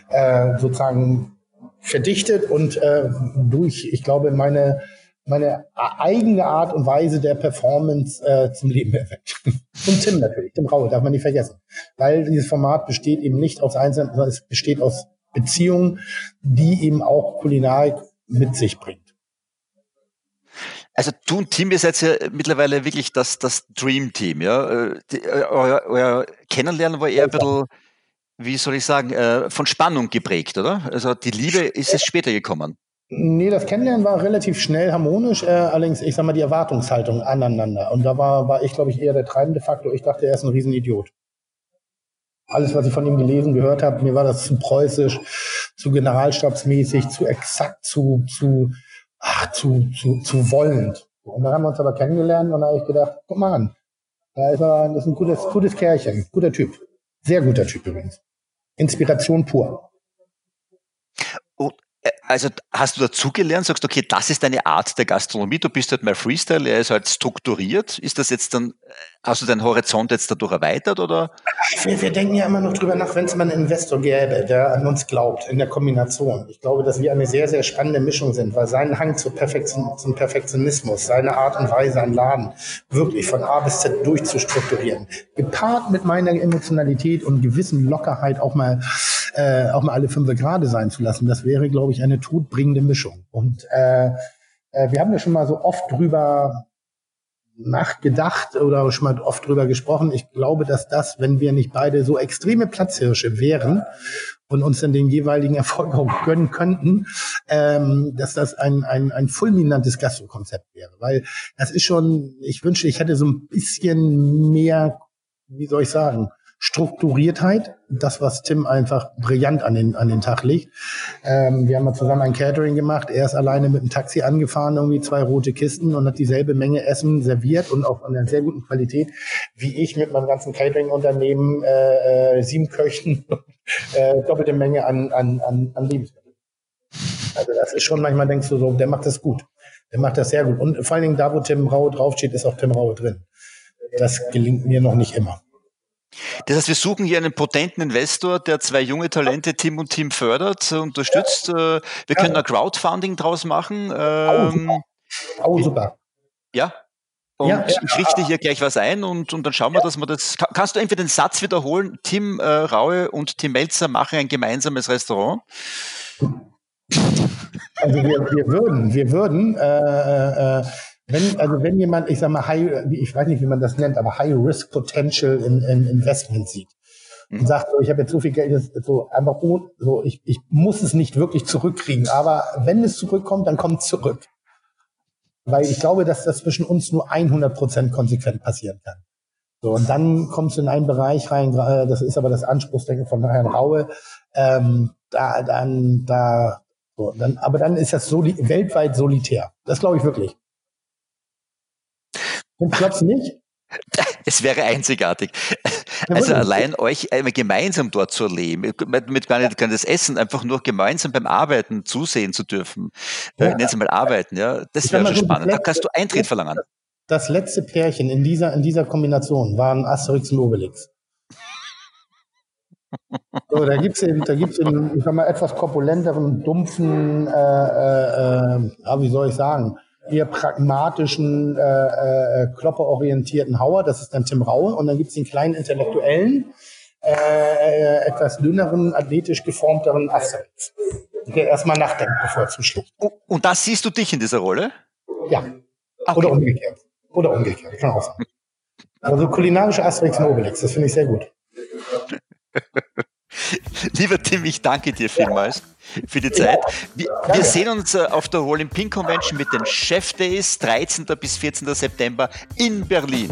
äh, sozusagen verdichtet und äh, durch, ich glaube, meine meine eigene Art und Weise der Performance äh, zum Leben erweckt. und Tim natürlich, Tim Raue, darf man nicht vergessen. Weil dieses Format besteht eben nicht aus Einzelnen, sondern es besteht aus Beziehungen, die eben auch Kulinarik mit sich bringt. Also du und Tim, ihr seid ja mittlerweile wirklich das, das Dream Team, ja. Äh, die, äh, euer, euer Kennenlernen war eher ein bisschen, wie soll ich sagen, äh, von Spannung geprägt, oder? Also die Liebe ist es später gekommen. Nee, das Kennenlernen war relativ schnell harmonisch, äh, allerdings, ich sag mal, die Erwartungshaltung aneinander. Und da war, war ich, glaube ich, eher der treibende Faktor. Ich dachte, er ist ein Riesenidiot. Alles, was ich von ihm gelesen, gehört habe, mir war das zu preußisch, zu generalstabsmäßig, zu exakt, zu, zu, ach, zu, zu, zu wollend. Und dann haben wir uns aber kennengelernt und da habe ich gedacht, guck mal an, da ist er, das ist ein gutes, gutes Kerlchen, guter Typ. Sehr guter Typ übrigens. Inspiration pur. Äh, also hast du dazugelernt, sagst, okay, das ist deine Art der Gastronomie, du bist halt mehr Freestyle, er ist halt strukturiert. Ist das jetzt dann, äh, hast du deinen Horizont jetzt dadurch erweitert oder? Wir, wir denken ja immer noch drüber nach, wenn es mal einen Investor gäbe, der an uns glaubt, in der Kombination. Ich glaube, dass wir eine sehr, sehr spannende Mischung sind, weil sein Hang zu Perfektion, zum Perfektionismus, seine Art und Weise an Laden wirklich von A bis Z durchzustrukturieren, gepaart mit meiner Emotionalität und gewissen Lockerheit auch mal äh, auch mal alle fünf Grade sein zu lassen. Das wäre, glaube ich, eine todbringende Mischung. Und äh, äh, wir haben ja schon mal so oft drüber nachgedacht oder schon mal oft drüber gesprochen. Ich glaube, dass das, wenn wir nicht beide so extreme Platzhirsche wären und uns dann den jeweiligen Erfolg auch gönnen könnten, ähm, dass das ein, ein, ein fulminantes Gastrokonzept wäre. Weil das ist schon, ich wünsche, ich hätte so ein bisschen mehr, wie soll ich sagen, Strukturiertheit, das, was Tim einfach brillant an den, an den Tag legt. Ähm, wir haben mal zusammen ein Catering gemacht. Er ist alleine mit dem Taxi angefahren, irgendwie zwei rote Kisten und hat dieselbe Menge Essen serviert und auch an einer sehr guten Qualität, wie ich mit meinem ganzen Catering-Unternehmen, äh, äh, sieben Köchen, äh, doppelte Menge an, an, an, an Lebensmitteln. Also das ist schon, manchmal denkst du so, der macht das gut. Der macht das sehr gut. Und vor allen Dingen da, wo Tim Raue draufsteht, ist auch Tim Raue drin. Das gelingt mir noch nicht immer. Das heißt, wir suchen hier einen potenten Investor, der zwei junge Talente, Tim und Team fördert, unterstützt. Ja. Äh, wir können ein Crowdfunding draus machen. Oh, super. Oh, super. Ja, und ja, ja, ich richte hier gleich was ein und, und dann schauen wir, dass wir das. Kannst du entweder den Satz wiederholen? Tim äh, Raue und Tim Melzer machen ein gemeinsames Restaurant. Also wir, wir würden, wir würden äh, äh, wenn, also wenn jemand, ich sag mal, high, ich weiß nicht, wie man das nennt, aber High Risk Potential in, in Investment sieht und mhm. sagt, so, ich habe jetzt so viel Geld, so einfach so, ich, ich muss es nicht wirklich zurückkriegen, aber wenn es zurückkommt, dann kommt es zurück. Weil ich glaube, dass das zwischen uns nur 100 Prozent konsequent passieren kann. So, und dann kommst du in einen Bereich rein, das ist aber das Anspruchsdenken von Herrn Raue, ähm, da, dann, da, so, dann, aber dann ist das soli weltweit solitär. Das glaube ich wirklich. Und du nicht? Es wäre einzigartig. Also allein euch gemeinsam dort zu erleben, mit gar nicht das Essen, einfach nur gemeinsam beim Arbeiten zusehen zu dürfen. Äh, ja. Nennen Sie mal arbeiten, ja. Das wäre schon spannend. Da kannst du Eintritt verlangen. Das letzte Pärchen in dieser, in dieser Kombination waren Asterix und Obelix. So, da gibt's es da gibt's einen, ich sag mal, etwas korpulenteren, dumpfen, äh, äh, äh, wie soll ich sagen, eher pragmatischen, äh, äh, klopperorientierten Hauer, das ist dann Tim Raue. Und dann gibt's den kleinen intellektuellen, äh, etwas dünneren, athletisch geformteren Asterix, der erstmal nachdenkt, bevor er zuschlägt. Und das siehst du dich in dieser Rolle? Ja. Okay. Oder umgekehrt. Oder umgekehrt, kann auch sein. Also kulinarische Asterix und Obelix, das finde ich sehr gut. Lieber Tim, ich danke dir vielmals für die Zeit. Wir, wir sehen uns äh, auf der Rolling Pin Convention mit den Chef Days 13. bis 14. September in Berlin.